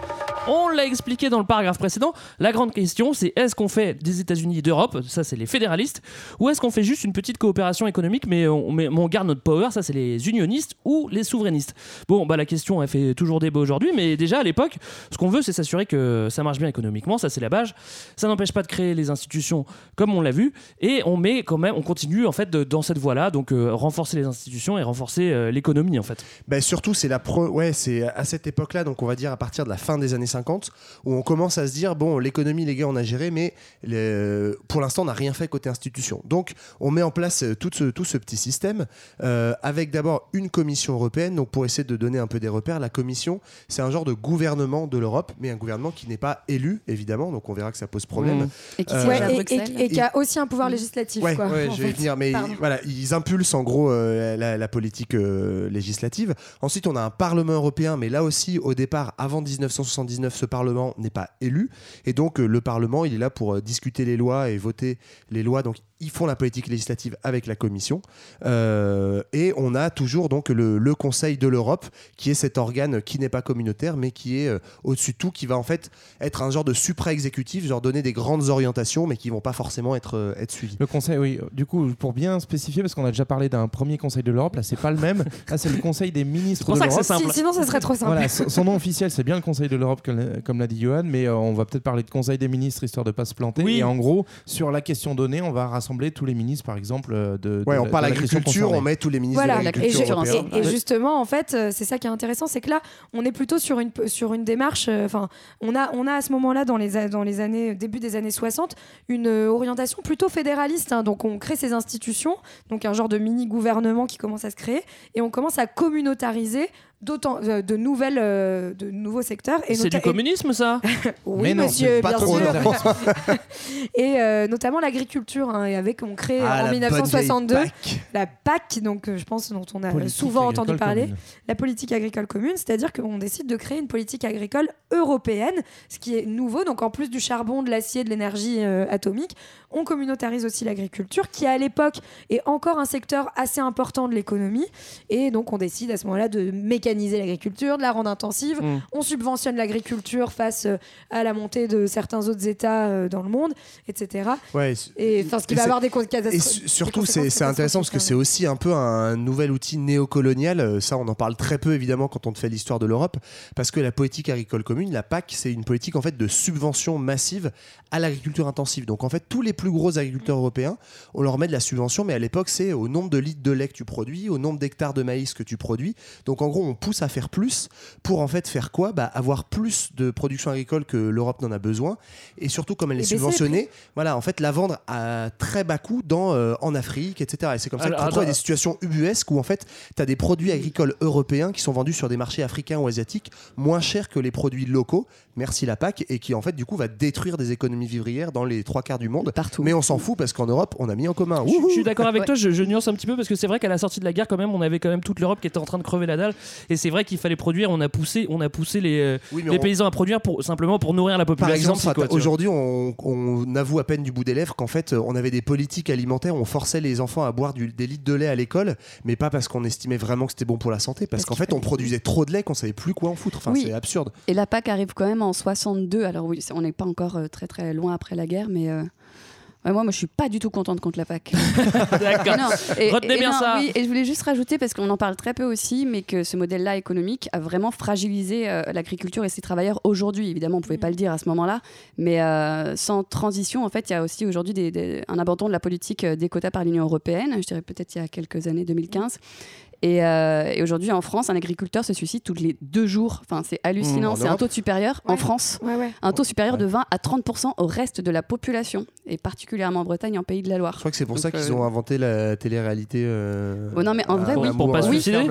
On l'a expliqué dans le paragraphe précédent. La grande question, c'est est-ce qu'on fait des États-Unis d'Europe, ça c'est les fédéralistes, ou est-ce qu'on fait juste une petite coopération économique, mais on, garde notre power, ça c'est les unionistes ou les souverainistes. Bon, bah la question, elle fait toujours débat aujourd'hui, mais déjà à l'époque, ce qu'on veut, c'est s'assurer que ça marche bien économiquement, ça c'est la base. Ça n'empêche pas de créer les institutions comme on l'a vu, et on met quand même, on continue en fait dans cette voie-là, donc euh, renforcer les institutions et renforcer euh, l'économie en fait. Bah, surtout, c'est la pro... ouais, c'est à cette époque-là, donc on va dire à partir de la fin des années 50, où on commence à se dire bon, l'économie, les gars, on a géré, mais le- pour l'instant, on n'a rien fait côté institution. Donc, on met en place euh, tout ce, tout ce petit système euh, avec d'abord une commission européenne. Donc, pour essayer de donner un peu des repères, la commission, c'est un genre de gouvernement de l'Europe, mais un gouvernement qui n'est pas élu, évidemment. Donc, on verra que ça pose problème. Mmh. Et qui Euh, Ouais, et- et, Bruxelles. et qui a aussi un pouvoir législatif, Ouais, quoi. ouais, en je vais venir, mais Pardon. voilà, ils impulsent en gros euh, la, la politique euh, législative. Ensuite, on a un Parlement européen, mais là aussi, au départ, avant 1979, ce Parlement n'est pas élu, et donc euh, le Parlement, est là pour euh, discuter les lois et voter les lois. Ils font la politique législative avec la Commission. Euh, et on a toujours donc le, le Conseil de l'Europe, qui est cet organe qui n'est pas communautaire, mais qui est euh, au-dessus de tout, qui va en fait être un genre de supra-exécutif, genre donner des grandes orientations, mais qui vont pas forcément être, euh, être suivies. Le conseil, oui. Du coup, pour bien spécifier, parce qu'on a déjà parlé d'un premier conseil de l'Europe, là, c'est pas le même. Là, c'est le conseil des ministres pour de l'Europe. Si- sinon, ça serait trop simple. Voilà, son son nom officiel, c'est bien le Conseil de l'Europe, comme, comme l'a dit Johan, mais euh, on va peut-être parler de Conseil des ministres, histoire de pas se planter. Oui. Et en gros, sur la question donnée, on va rassembler tous les ministres, par exemple, euh, de. Ouais, de on la- parle agriculture, on met tous les ministres Voilà, de et, l'agriculture et- et justement, en fait, euh, c'est ça qui est intéressant, c'est que là, on est plutôt sur une, sur une démarche. euh, Enfin, on a, on a à ce moment-là, dans les, dans les années, début des années 60, une orientation plutôt fédéraliste. hein. donc, on crée ces institutions, donc un genre de mini-gouvernement qui commence à se créer, et on commence à communautariser d'autant euh, de nouvelles, euh, de nouveaux secteurs. Et C'est du communisme, ça Oui, Mais non, monsieur, pas bien trop sûr. et euh, notamment l'agriculture. hein, et avec, on crée Ah, en la bonne 1962 vieille PAC. la PAC, donc je pense dont on a Politique souvent entendu parler, commune. la politique agricole commune, c'est-à-dire qu'on décide de créer une politique agricole européenne, ce qui est nouveau. Donc en plus du charbon, de l'acier, de l'énergie euh, atomique, on communautarise aussi l'agriculture, qui à l'époque est encore un secteur assez important de l'économie. Et donc on décide à ce moment-là de mécaniser l'agriculture, de la rendre intensive. Mm. On subventionne l'agriculture face euh, à la montée de certains autres États euh, dans le monde, etc. Ouais, Et enfin, ce qui va avoir des causes Et surtout, c'est c'est intéressant parce que c'est aussi un peu un nouvel outil néocolonial. Euh, Ça, on en parle très peu évidemment quand on te fait l'histoire de l'Europe, parce que la politique agricole commune, la PAC, c'est une politique en fait de subvention massive à l'agriculture intensive. Donc en fait, tous les plus gros agriculteurs européens, on leur met de la subvention, mais à l'époque, c'est au nombre de litres de lait que tu produis, au nombre d'hectares de maïs que tu produis. Donc en gros, on pousse à faire plus pour en fait faire quoi? Bah, Avoir plus de production agricole que l'Europe n'en a besoin. Et surtout, comme elle est Et subventionnée, voilà, en fait, la vendre à très bas coût dans, euh, en Afrique, etc. Et c'est comme ça qu'on attends. des situations ubuesques où en fait, tu as des produits agricoles européens qui sont vendus sur des marchés africains ou asiatiques moins chers que les produits locaux, merci la PAC, et qui en fait, du coup, va détruire des économies vivrières dans les trois quarts du monde. Partout. Mais on s'en fout parce qu'en Europe, on a mis en commun. Je, je suis d'accord avec Ouais. toi, je, je nuance un petit peu parce que c'est vrai qu'à la sortie de la guerre, quand même, on avait quand même toute l'Europe qui était en train de crever la dalle. Et c'est vrai qu'il fallait produire, on a poussé, on a poussé les, euh, Oui, mais les on- paysans à produire pour, simplement pour nourrir la population. Par exemple, aujourd'hui, on, on avoue à peine du bout des lèvres qu'en fait, on avait des politiques alimentaires, on forçait les enfants à boire du- des litres de lait à l'école, mais pas parce qu'on estimait vraiment que c'était bon pour la santé, parce Parce qu'en fait, on produisait trop de lait qu'on savait plus quoi en foutre. Enfin, Oui. c'est absurde. Et la PAC arrive quand même en 62. Alors oui, on n'est pas encore euh, très très loin après la guerre, mais euh, ouais, moi, moi, je suis pas du tout contente contre la PAC. D'accord. Et Retenez et bien non, ça. oui, et je voulais juste rajouter, parce qu'on en parle très peu aussi, mais que ce modèle-là économique a vraiment fragilisé euh, l'agriculture et ses travailleurs aujourd'hui. Évidemment, on ne pouvait pas le dire à ce moment-là, mais euh, sans transition, en fait, il y a aussi aujourd'hui des- des- un abandon de la politique euh, des quotas par l'Union européenne, je dirais peut-être il y a quelques années, 2015. Et, euh, et aujourd'hui, en France, un agriculteur se suicide tous les deux jours. Enfin, c'est hallucinant. Mmh, c'est un taux supérieur en. France Ouais, ouais. un taux supérieur de 20 à 30% au reste de la population, et particulièrement en Bretagne et en Pays de la Loire. Je crois que c'est pour Donc, ça qu'ils euh, ont inventé la télé-réalité. euh, Oh non, mais en vrai, oui. Pour pas se suicider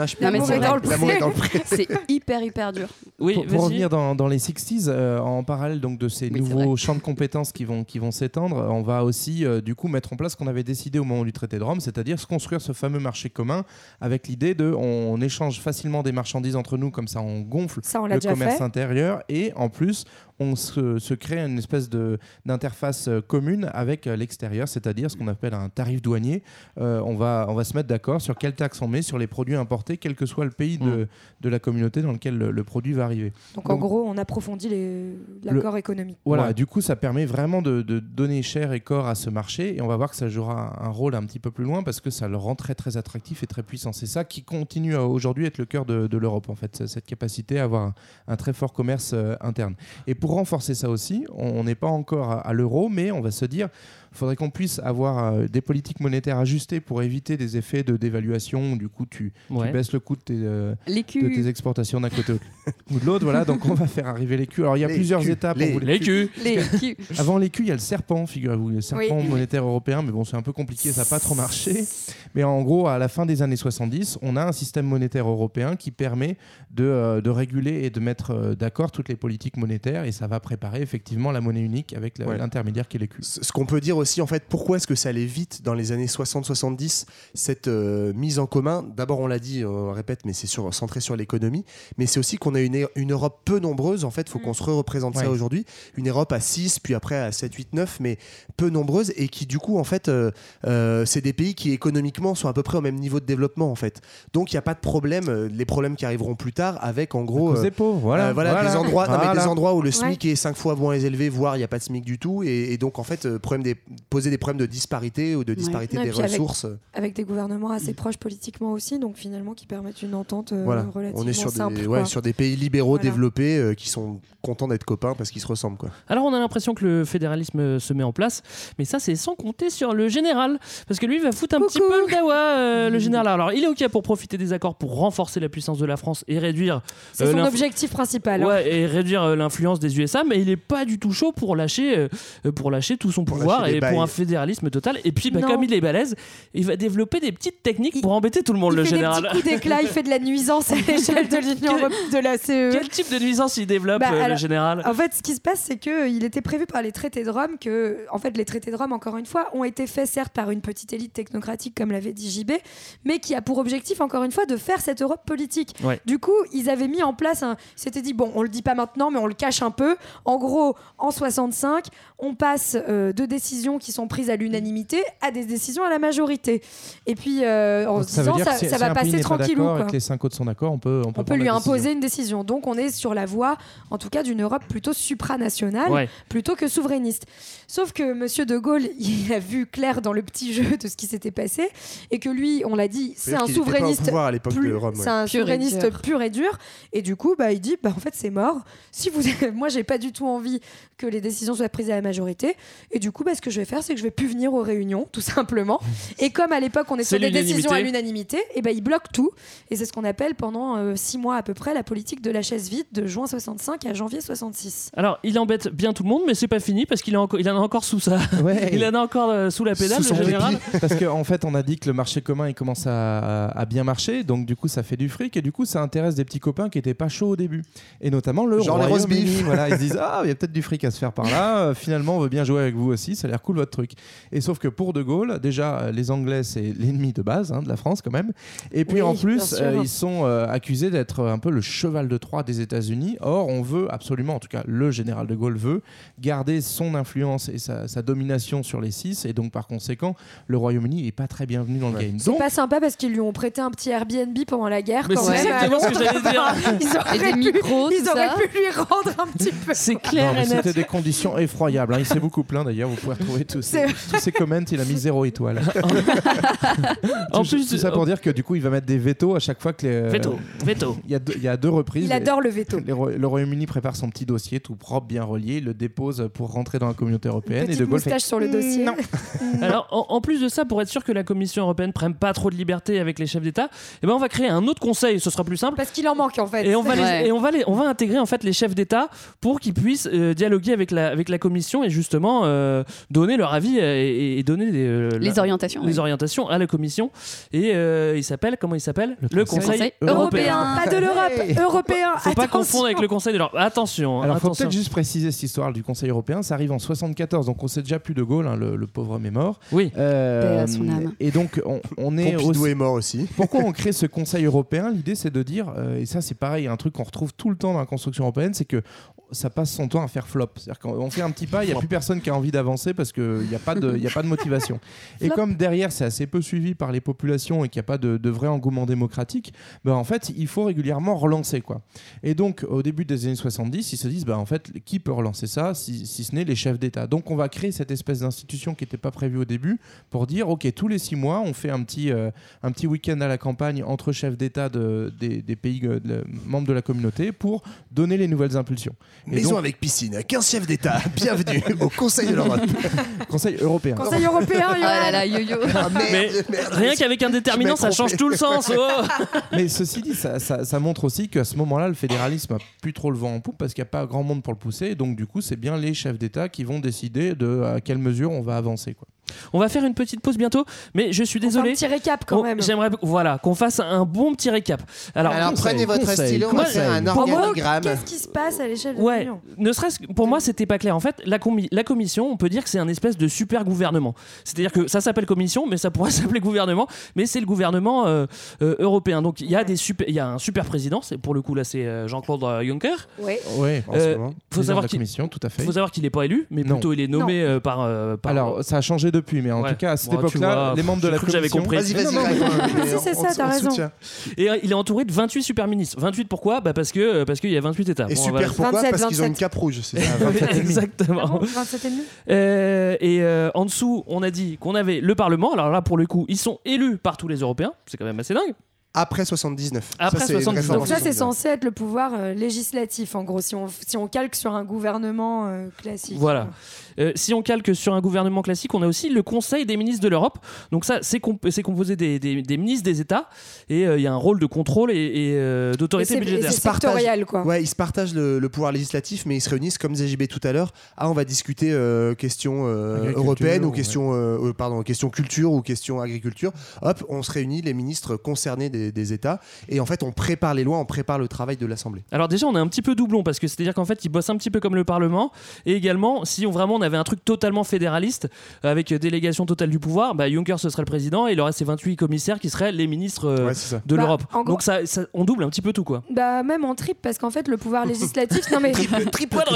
c'est hyper, hyper dur. Oui, pour, revenir dans, dans les 60s, euh, en parallèle donc de ces Oui, nouveaux champs de compétences qui vont, qui vont s'étendre, on va aussi euh, du coup mettre en place ce qu'on avait décidé au moment du traité de Rome, c'est-à-dire se construire ce fameux marché commun avec l'idée de on, échange facilement des marchandises entre nous, comme ça on gonfle Ça, on l'a le commerce fait. intérieur et en plus on se, se crée une espèce de- d'interface euh, commune avec euh, l'extérieur, c'est-à-dire ce qu'on appelle un tarif douanier. Euh, on, va, on va se mettre d'accord sur quelle taxe on met sur les produits importés, quel que soit le pays de, de la communauté dans lequel le, le produit va arriver. Donc, en gros, on approfondit les- l'accord économique. Voilà, Ouais. du coup, ça permet vraiment de, de donner chair et corps à ce marché et on va voir que ça jouera un rôle un petit peu plus loin parce que ça le rend très très attractif et très puissant. C'est ça qui continue à aujourd'hui être le cœur de, de l'Europe en fait, cette capacité à avoir un, un très fort commerce euh, interne. Et pour renforcer ça aussi, on n'est pas encore à, l'euro, mais on va se dire, il faudrait qu'on puisse avoir euh, des politiques monétaires ajustées pour éviter des effets de dévaluation. Du coup, tu, baisses le coût de tes, euh, de L'écu. tes exportations d'un côté ou de l'autre. Voilà, donc on va faire arriver culs. Alors il y a Les plusieurs culs, étapes. les- Les culs. L'écu. avant culs, il y a le serpent, figurez-vous, le serpent Oui. monétaire européen, mais bon, c'est un peu compliqué, ça n'a pas trop marché. Mais en gros, à la fin des années 70, on a un système monétaire européen qui permet de, euh, de réguler et de mettre euh, d'accord toutes les politiques monétaires et ça va préparer effectivement la monnaie unique avec Ouais. l'intermédiaire qui est l'écu. Ce qu'on peut dire aussi, en fait, pourquoi est-ce que ça allait vite dans les années 60-70, cette euh, mise en commun? D'abord, on l'a dit, on le répète, mais c'est sur, centré sur l'économie. Mais c'est aussi qu'on a une, une Europe peu nombreuse. En fait, il faut qu'on se représente ça aujourd'hui. Une Europe à 6, puis après à 7, 8, 9, mais peu nombreuse. Et qui, du coup, en fait, euh, euh, c'est des pays qui économiquement sont à peu près au même niveau de développement, en fait. Donc, il n'y a pas de problème. euh, Les problèmes qui arriveront plus tard avec, en gros. euh, des pauvres, voilà, euh, voilà, voilà, des, endroits, non, mais des voilà. endroits où le Ouais. SMIC est 5 fois moins élevé, voire il n'y a pas de SMIC du tout. Et, et donc, en fait, euh, problème des, poser des problèmes de disparité ou de disparité Ouais, des avec- ressources. Avec des gouvernements assez proches politiquement aussi, donc finalement qui permettent une entente euh, voilà, relativement on est sur simple. des, quoi. ouais, sur des pays libéraux Voilà. développés euh, qui sont contents d'être copains parce qu'ils se ressemblent. Quoi. Alors on a l'impression que le fédéralisme euh, se met en place, mais ça c'est sans compter sur le général, parce que lui il va foutre un petit peu le dawa, euh, le général. Alors il est ok pour profiter des accords pour renforcer la puissance de la France et réduire. C'est euh, son objectif principal. hein. Et réduire euh, l'influence des USA, mais il est pas du tout chaud pour lâcher, pour lâcher tout son pouvoir et pour un fédéralisme total. Et puis, bah, comme il est balèze, il va développer des petites techniques pour embêter tout le monde, Il le fait général. des petits coups d'éclat, il fait de la nuisance à l'échelle de l'Union de la CE. Quel type de nuisance il développe, Bah, euh, le général? En fait, ce qui se passe, c'est que il était prévu par les traités de Rome que, en fait, les traités de Rome, encore une fois, ont été faits certes par une petite élite technocratique, comme l'avait dit JB, mais qui a pour objectif, encore une fois, de faire cette Europe politique. Ouais. Du coup, ils avaient mis en place un. Ils s'étaient dit, bon, on le dit pas maintenant, mais on le cache un peu. En gros, en 65, on passe euh, de décisions qui sont prises à l'unanimité à des décisions à la majorité. Et puis, euh, en se disant, ça, que si- ça si va passer tranquillou. et quoi. que les cinq autres sont d'accord, on peut, on peut, On peut prendre lui décision. imposer une décision. Donc on est sur la voie, en tout cas, d'une Europe plutôt supranationale, Ouais. plutôt que souverainiste. Sauf que Monsieur de Gaulle, il a vu clair dans le petit jeu de ce qui s'était passé, et que lui, on l'a dit, c'est un souverainiste pouvoir à l'époque plus- de Rome, ouais. c'est un Pur et souverainiste dur. pur et dur. Et du coup, bah, il dit, bah, en fait, c'est mort. Si vous, moi, j'ai pas du tout envie que les décisions soient prises à la majorité. Et du coup, bah, ce que je vais faire, c'est que je vais plus venir aux réunions, tout simplement. Et comme à l'époque, on est sur des décisions à l'unanimité. et ben il bloque tout. Et c'est ce qu'on appelle pendant euh, six mois à peu près la politique de la chaise vide de juin 65 à janvier 66. Alors, il embête bien tout le monde, mais c'est pas fini parce qu'il a encore- il en a encore sous ça. Ouais. il en a encore euh, sous la pédale, Sous le général. Parce qu'en en fait, on a dit que le marché commun il commence à, à bien marcher, donc du coup, ça fait du fric et du coup, ça intéresse des petits copains qui étaient pas chauds au début. Et notamment le Genre les roast Royaume-Uni. beef. Voilà, ils se disent ah, il y a peut-être du fric à se faire par là. Euh, finalement, on veut bien jouer avec vous aussi. Ça a l'air cool votre truc. Et sauf que pour De Gaulle, déjà, euh, les Anglais c'est l'ennemi de base hein, de la France quand même. Et puis Oui, en plus, euh, ils sont euh, accusés d'être un peu le cheval de Troie des États-Unis. Or, on veut absolument, en tout cas, le général De Gaulle veut garder son influence et sa, sa domination sur les six. Et donc, par conséquent, le Royaume-Uni est pas très bienvenu dans le game. C'est Donc, pas sympa parce qu'ils lui ont prêté un petit Airbnb pendant la guerre. Mais quand c'est même, exactement ce que j'allais dire. Ils auraient Et des pu- micros, ils tout auraient ça. pu lui rendre un petit peu. C'est Non, clair mais et net. c'était des conditions effroyables. hein. Il s'est beaucoup plaint d'ailleurs. Vous pouvez retrouver tous ces, tous ces comments. Il a mis zéro étoile. En tout, plus, tout ça pour dire que du coup, il va mettre des vétos à chaque fois que les. euh, Veto, veto. Il y, a deux, il y a deux reprises. Il adore le veto. Les le Royaume-Uni prépare son petit dossier tout propre, bien relié, il le dépose pour rentrer dans la communauté européenne. et Petite De Gaulle fait sur le dossier. Non. Alors, en, en plus de ça, pour être sûr que la Commission européenne prenne pas trop de liberté avec les chefs d'État, eh ben on va créer un autre conseil. Ce sera plus simple. Parce qu'il en manque en fait. Et on va, les- et on va, les- on va intégrer en fait les chefs d'État pour qu'ils puissent euh, dialoguer avec la, avec la Commission et justement euh, donner leur avis et, et donner des, euh, Les la- orientations, les oui. orientations à la Commission. Et euh, il s'appelle comment il s'appelle? Le, Conseil, Conseil Européen, pas de l'Europe, européen. Faut pas attention. confondre avec le Conseil de l'Europe. Attention. hein, Alors, il faut attention. peut-être juste préciser cette histoire du Conseil européen. Ça arrive en 74, donc on sait déjà plus de Gaulle, hein, le, le pauvre homme est mort. Oui. Euh, Paix à son âme. et donc, on, on est Pompidou aussi- est mort aussi. Pourquoi on crée ce Conseil européen? L'idée, c'est de dire, euh, et ça, c'est pareil, un truc qu'on retrouve tout le temps dans la construction européenne, c'est que ça passe son temps à faire flop. C'est-à-dire qu'on fait un petit pas, il n'y a plus personne qui a envie d'avancer parce qu'il n'y a, pas de- y a pas de motivation. et Flop. comme derrière, c'est assez peu suivi par les populations et qu'il n'y a pas de, de vrai engouement démocratique, ben, en fait, il faut régulièrement relancer. Quoi. Et donc, au début des années 70, ils se disent, ben, en fait, qui peut relancer ça si, si ce n'est les chefs d'État? Donc, on va créer cette espèce d'institution qui n'était pas prévue au début pour dire, OK, tous les six mois, on fait un petit, euh, un petit week-end à la campagne entre chefs d'État de, des, des pays euh, de- membres de la communauté pour donner les nouvelles impulsions. Et Maison donc, avec piscine, 15 chefs d'État. Bienvenue au Conseil de l'Europe. Conseil européen. Conseil européen, Oh là là, yo-yo. Ah, merde, Mais merde. rien qu'avec un déterminant, ça change tout le sens. oh. Mais ceci dit, ça, ça- ça montre aussi qu'à ce moment-là, le fédéralisme a plus trop le vent en poupe parce qu'il n'y a pas grand monde pour le pousser. Et donc, du coup, c'est bien les chefs d'État qui vont décider de à quelle mesure on va avancer. Quoi. On va faire une petite pause bientôt, mais je suis On fait désolé. un petit récap quand On- même. J'aimerais voilà, qu'on fasse un bon petit récap. Alors, Alors, prenez votre stylo, on va faire un organigramme. Qu'est-ce qui se passe à l'échelle de Ouais, l'Union ne serait-ce que pour moi, c'était pas clair. En fait, la, la commission, on peut dire que c'est un espèce de super gouvernement. C'est-à-dire que ça s'appelle commission, mais ça pourrait s'appeler gouvernement, mais c'est le gouvernement euh, euh, européen. Donc il y a des super, il y a un super président. C'est pour le coup là, c'est euh, Jean-Claude Juncker. Ouais. Ouais, en ce Euh, moment. faut savoir de la qu'il commission, tout à fait. faut savoir qu'il n'est pas élu, mais Non. plutôt il est nommé euh, par, euh, par- Alors, ça a changé depuis, mais en Ouais. tout cas, à cette Bon, époque-là, les membres de la que j'avais commission. compris. Vas-y, vas-y, Si, c'est ça, t'as on raison. soutient. Et euh, il est entouré de 28 super ministres. 28 pourquoi? Bah parce que euh, parce qu'il y a 28 États. Et Bon, super voilà. pourquoi? 27, Parce qu'ils ont une 27. cape rouge, c'est ça. 27 et demi. Exactement. Ah bon, 27 et demi Euh, et euh, en dessous, on a dit qu'on avait le Parlement. Alors là, pour le coup, ils sont élus par tous les Européens. C'est quand même assez dingue. Après 79. Après Ça, c'est une 79. réforme Donc ça, c'est 79. censé être le pouvoir euh, législatif, en gros, si on, si on calque sur un gouvernement euh, classique. Voilà. Euh, si on calque sur un gouvernement classique, on a aussi le Conseil des ministres de l'Europe. Donc ça, c'est comp- c'est composé des, des- des ministres des États et euh, il y a un rôle de contrôle et, et, euh, d'autorité budgétaire. c'est sectoriel, quoi. Ouais, ils se partagent le, le pouvoir législatif, mais ils se réunissent comme ZJB tout à l'heure. Ah, on va discuter euh, questions euh, européennes ou questions, pardon, questions culture ou questions agriculture. Hop, on se réunit les ministres concernés des, des États et en fait on prépare les lois, on prépare le travail de l'Assemblée. Alors déjà, on a un petit peu doublon parce que c'est-à-dire qu'en fait, ils bossent un petit peu comme le Parlement. Et également, si on vraiment on avait un truc totalement fédéraliste avec euh, délégation totale du pouvoir, bah, Juncker ce serait le président et il aurait ses 28 commissaires qui seraient les ministres euh, Ouais, c'est ça. de Bah, l'Europe. gros- Donc ça, ça- on double un petit peu tout quoi. Bah, même en triple, parce qu'en fait, le pouvoir législatif. non, mais...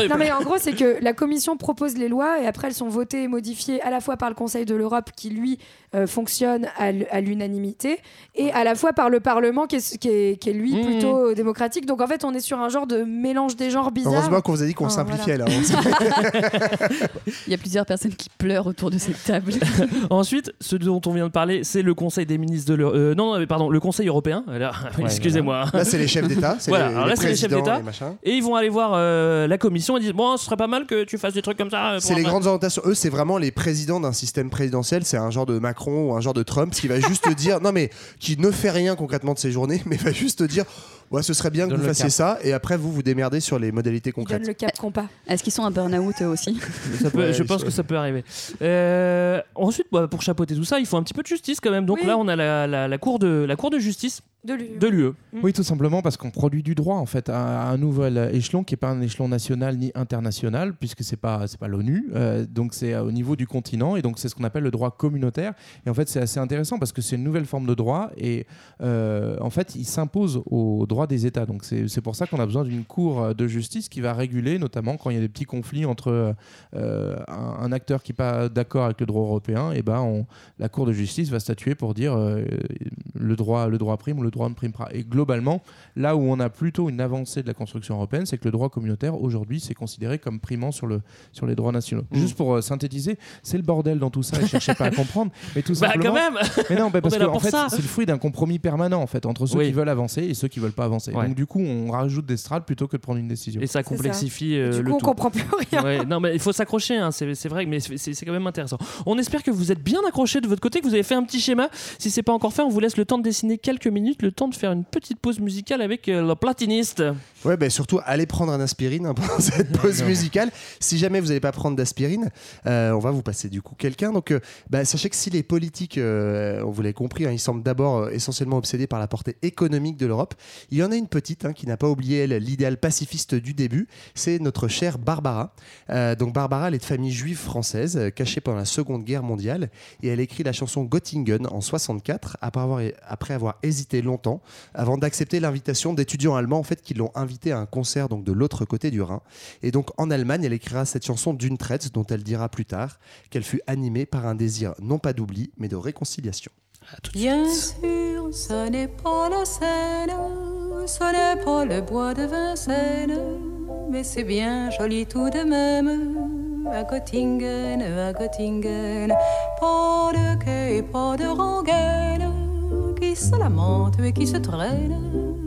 non, mais en gros, c'est que la commission propose les lois et après, elles sont votées et modifiées à la fois par le Conseil de l'Europe qui, lui, euh, fonctionne à l'unanimité et à la fois par le Parlement qui est, qui est, qui est, lui, Mmh. plutôt euh, démocratique. Donc, en fait, on est sur un genre de mélange des genres bizarre. Heureusement qu'on vous a dit qu'on Ah, simplifiait voilà. là. Il y a plusieurs personnes qui pleurent autour de cette table. Ensuite, ce dont on vient de parler, c'est le Conseil des ministres de l'Europe. non, non, mais pardon, le Conseil européen. Alors, Excusez-moi. Là, c'est les chefs d'État, c'est Voilà, les, alors là, les c'est les chefs d'État. machins. Et ils vont aller voir euh, la commission et disent Bon, ce serait pas mal que tu fasses des trucs comme ça. euh, C'est les grandes orientations. Eux, c'est vraiment les présidents d'un système présidentiel. C'est un genre de Macron ou un genre de Trump qui va juste dire, non mais qui ne fait rien concrètement de ses journées, mais va juste dire, ouais, ce serait bien que vous le fassiez cap. ça, et après vous vous démerdez sur les modalités Il donne concrètes. le cap compas. Est-ce qu'ils sont un burn-out eux aussi Ça peut- Ouais, je pense sont- que ça peut arriver. Euh, ensuite, bah, pour chapeauter tout ça, il faut un petit peu de justice quand même. Donc Oui. là, on a la, la- la cour de, la cour de justice De l'U- de l'UE. Oui, tout simplement parce qu'on produit du droit en fait à, à un nouvel échelon qui n'est pas un échelon national ni international puisque c'est pas c'est pas l'ONU, euh, donc c'est euh, au niveau du continent et donc c'est ce qu'on appelle le droit communautaire. Et en fait c'est assez intéressant parce que c'est une nouvelle forme de droit et euh, en fait il s'impose aux droits des États. Donc c'est c'est pour ça qu'on a besoin d'une cour de justice qui va réguler notamment quand il y a des petits conflits entre euh, un, un acteur qui n'est pas d'accord avec le droit européen, et ben on, la cour de justice va statuer pour dire euh, le droit le droit prime ou le droit ne prime pas. Et globalement, là où on a plutôt une avancée de la construction européenne, c'est que le droit communautaire aujourd'hui c'est considéré comme primant sur le sur les droits nationaux. Mmh. Juste pour euh, synthétiser, c'est le bordel dans tout ça. Et cherchez pas à comprendre, mais tout Bah, simplement. quand même Mais non, bah, parce que en fait, ça. c'est le fruit d'un compromis permanent en fait entre ceux Oui. qui veulent avancer et ceux qui veulent pas avancer. Ouais. Donc du coup, on rajoute des strates plutôt que de prendre une décision. Et ça complexifie euh, Du le coup, on tout. comprend plus rien. Ouais, non, mais il faut s'accrocher, hein, c'est c'est vrai, mais c'est c'est quand même intéressant. On espère que vous êtes bien accrochés de votre côté, que vous avez fait un petit schéma. Si c'est pas encore fait, on vous laisse le temps de dessiner quelques minutes, le temps de faire une petite pause musicale avec euh, le platiniste. Ouais, ben surtout allez prendre un aspirine hein, pendant cette pause musicale. Si jamais vous n'allez pas prendre d'aspirine, euh, on va vous passer du coup quelqu'un. Donc, euh, bah, sachez que si les politiques, euh, vous l'avez compris, hein, ils semblent d'abord essentiellement obsédés par la portée économique de l'Europe. Il y en a une petite hein, qui n'a pas oublié l'idéal pacifiste du début. C'est notre chère Barbara. Donc Barbara, elle est de famille juive française, cachée pendant la Seconde Guerre mondiale, et elle écrit la chanson Göttingen en 64 après avoir, après avoir hésité longtemps avant d'accepter l'invitation d'étudiants allemands en fait qui l'ont invitée à un concert donc de l'autre côté du Rhin. Et donc en Allemagne, elle écrira cette chanson d'une traite dont elle dira plus tard qu'elle fut animée par un désir non pas d'oubli mais de réconciliation. Bien sûr, ce n'est pas la Seine, ce n'est pas le bois de Vincennes, mais c'est bien joli tout de même. À Göttingen, à Göttingen, pas de quai, pas de rengaine, qui se lamente et qui se traîne,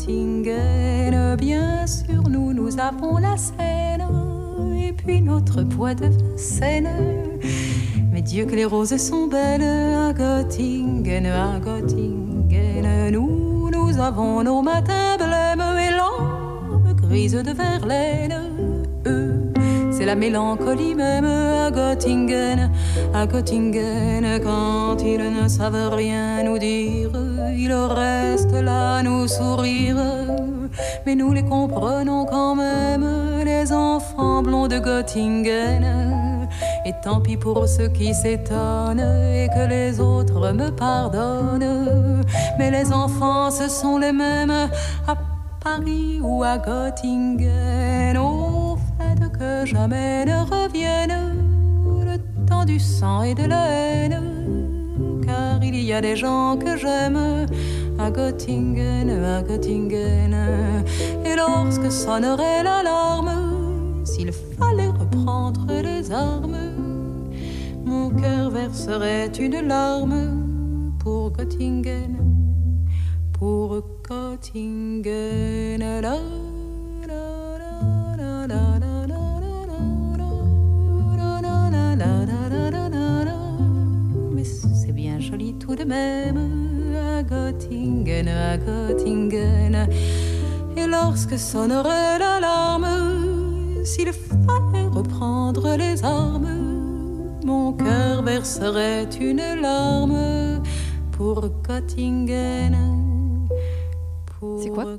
Göttingen, bien sûr, nous, nous avons la Seine, et puis notre poids de Seine. Mais Dieu que les roses sont belles à Göttingen, à Göttingen, nous, nous avons nos matins blêmes et l'âme grise de Verlaine. C'est la mélancolie même à Göttingen, à Göttingen, quand ils ne savent rien nous dire, ils restent là nous sourire. Mais nous les comprenons quand même, les enfants blonds de Göttingen. Et tant pis pour ceux qui s'étonnent et que les autres me pardonnent. Mais les enfants, ce sont les mêmes à Paris ou à Göttingen. Jamais ne revienne le temps du sang et de la haine. Car il y a des gens que j'aime à Göttingen, à Göttingen. Et lorsque sonnerait l'alarme, s'il fallait reprendre les armes, mon cœur verserait une larme pour Göttingen, pour Göttingen. Mais c'est bien joli tout de même à Göttingen, à Göttingen. Et lorsque sonnerait l'alarme, s'il fallait reprendre les armes, mon cœur verserait une larme pour Göttingen. C'est quoi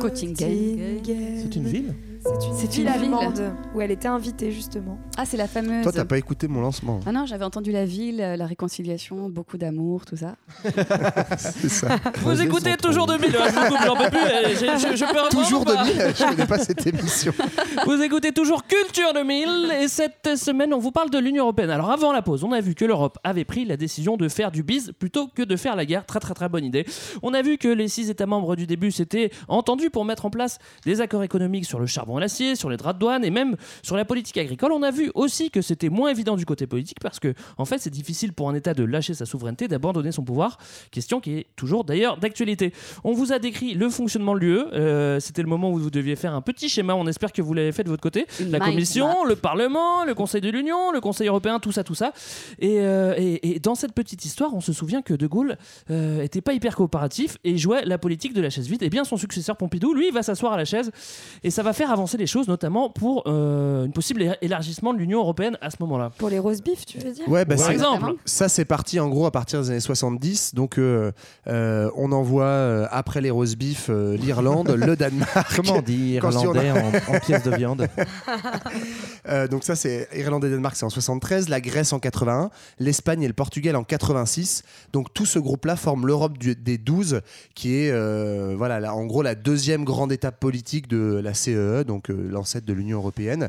Göttingen? C'est une ville? C'est une C'est ville une ville. allemande où elle était invitée justement. Ah, c'est la fameuse. Toi, t'as pas écouté mon lancement. Ah non, j'avais entendu la ville, euh, la réconciliation, beaucoup d'amour, tout ça. C'est ça. Vous écoutez toujours 2000, hein, je vous coupe, j'en peux plus. je- je- je peux reprendre Toujours 2000, je connais pas cette émission. Vous écoutez toujours Culture 2000 et cette semaine on vous parle de l'Union Européenne. Alors avant la pause, on a vu que l'Europe avait pris la décision de faire du bise plutôt que de faire la guerre. Très très très bonne idée. On a vu que les six États membres du début s'étaient entendus pour mettre en place des accords économiques sur le charbon l'acier, sur les draps de douane et même sur la politique agricole. On a vu aussi que c'était moins évident du côté politique parce que en fait c'est difficile pour un État de lâcher sa souveraineté, d'abandonner son pouvoir. Question qui est toujours d'ailleurs d'actualité. On vous a décrit le fonctionnement de l'UE. Euh, C'était le moment où vous deviez faire un petit schéma. On espère que vous l'avez fait de votre côté. La Commission, le Parlement, le Conseil de l'Union, le Conseil européen, tout ça, tout ça. Et, euh, et- et dans cette petite histoire, on se souvient que De Gaulle euh, était pas hyper coopératif et jouait la politique de la chaise vide. Et bien son successeur Pompidou, lui, va s'asseoir à la chaise et ça va faire avancer les choses, notamment pour euh, une possible élargissement de l'Union européenne à ce moment-là. Pour les roast beef, tu veux dire? Ouais, bah, Par exemple. Ça, c'est parti en gros à partir des années 70. Donc, euh, euh, on envoie euh, après les roast beef euh, l'Irlande, le Danemark. Comment on dit on a- irlandais en, en pièces de viande? Euh, donc ça c'est Irlande et Danemark c'est en 73, la Grèce en 81, l'Espagne et le Portugal en 86. Donc tout ce groupe-là forme l'Europe des 12 qui est euh, voilà là, en gros la deuxième grande étape politique de la CEE, donc euh, l'ancêtre de l'Union européenne.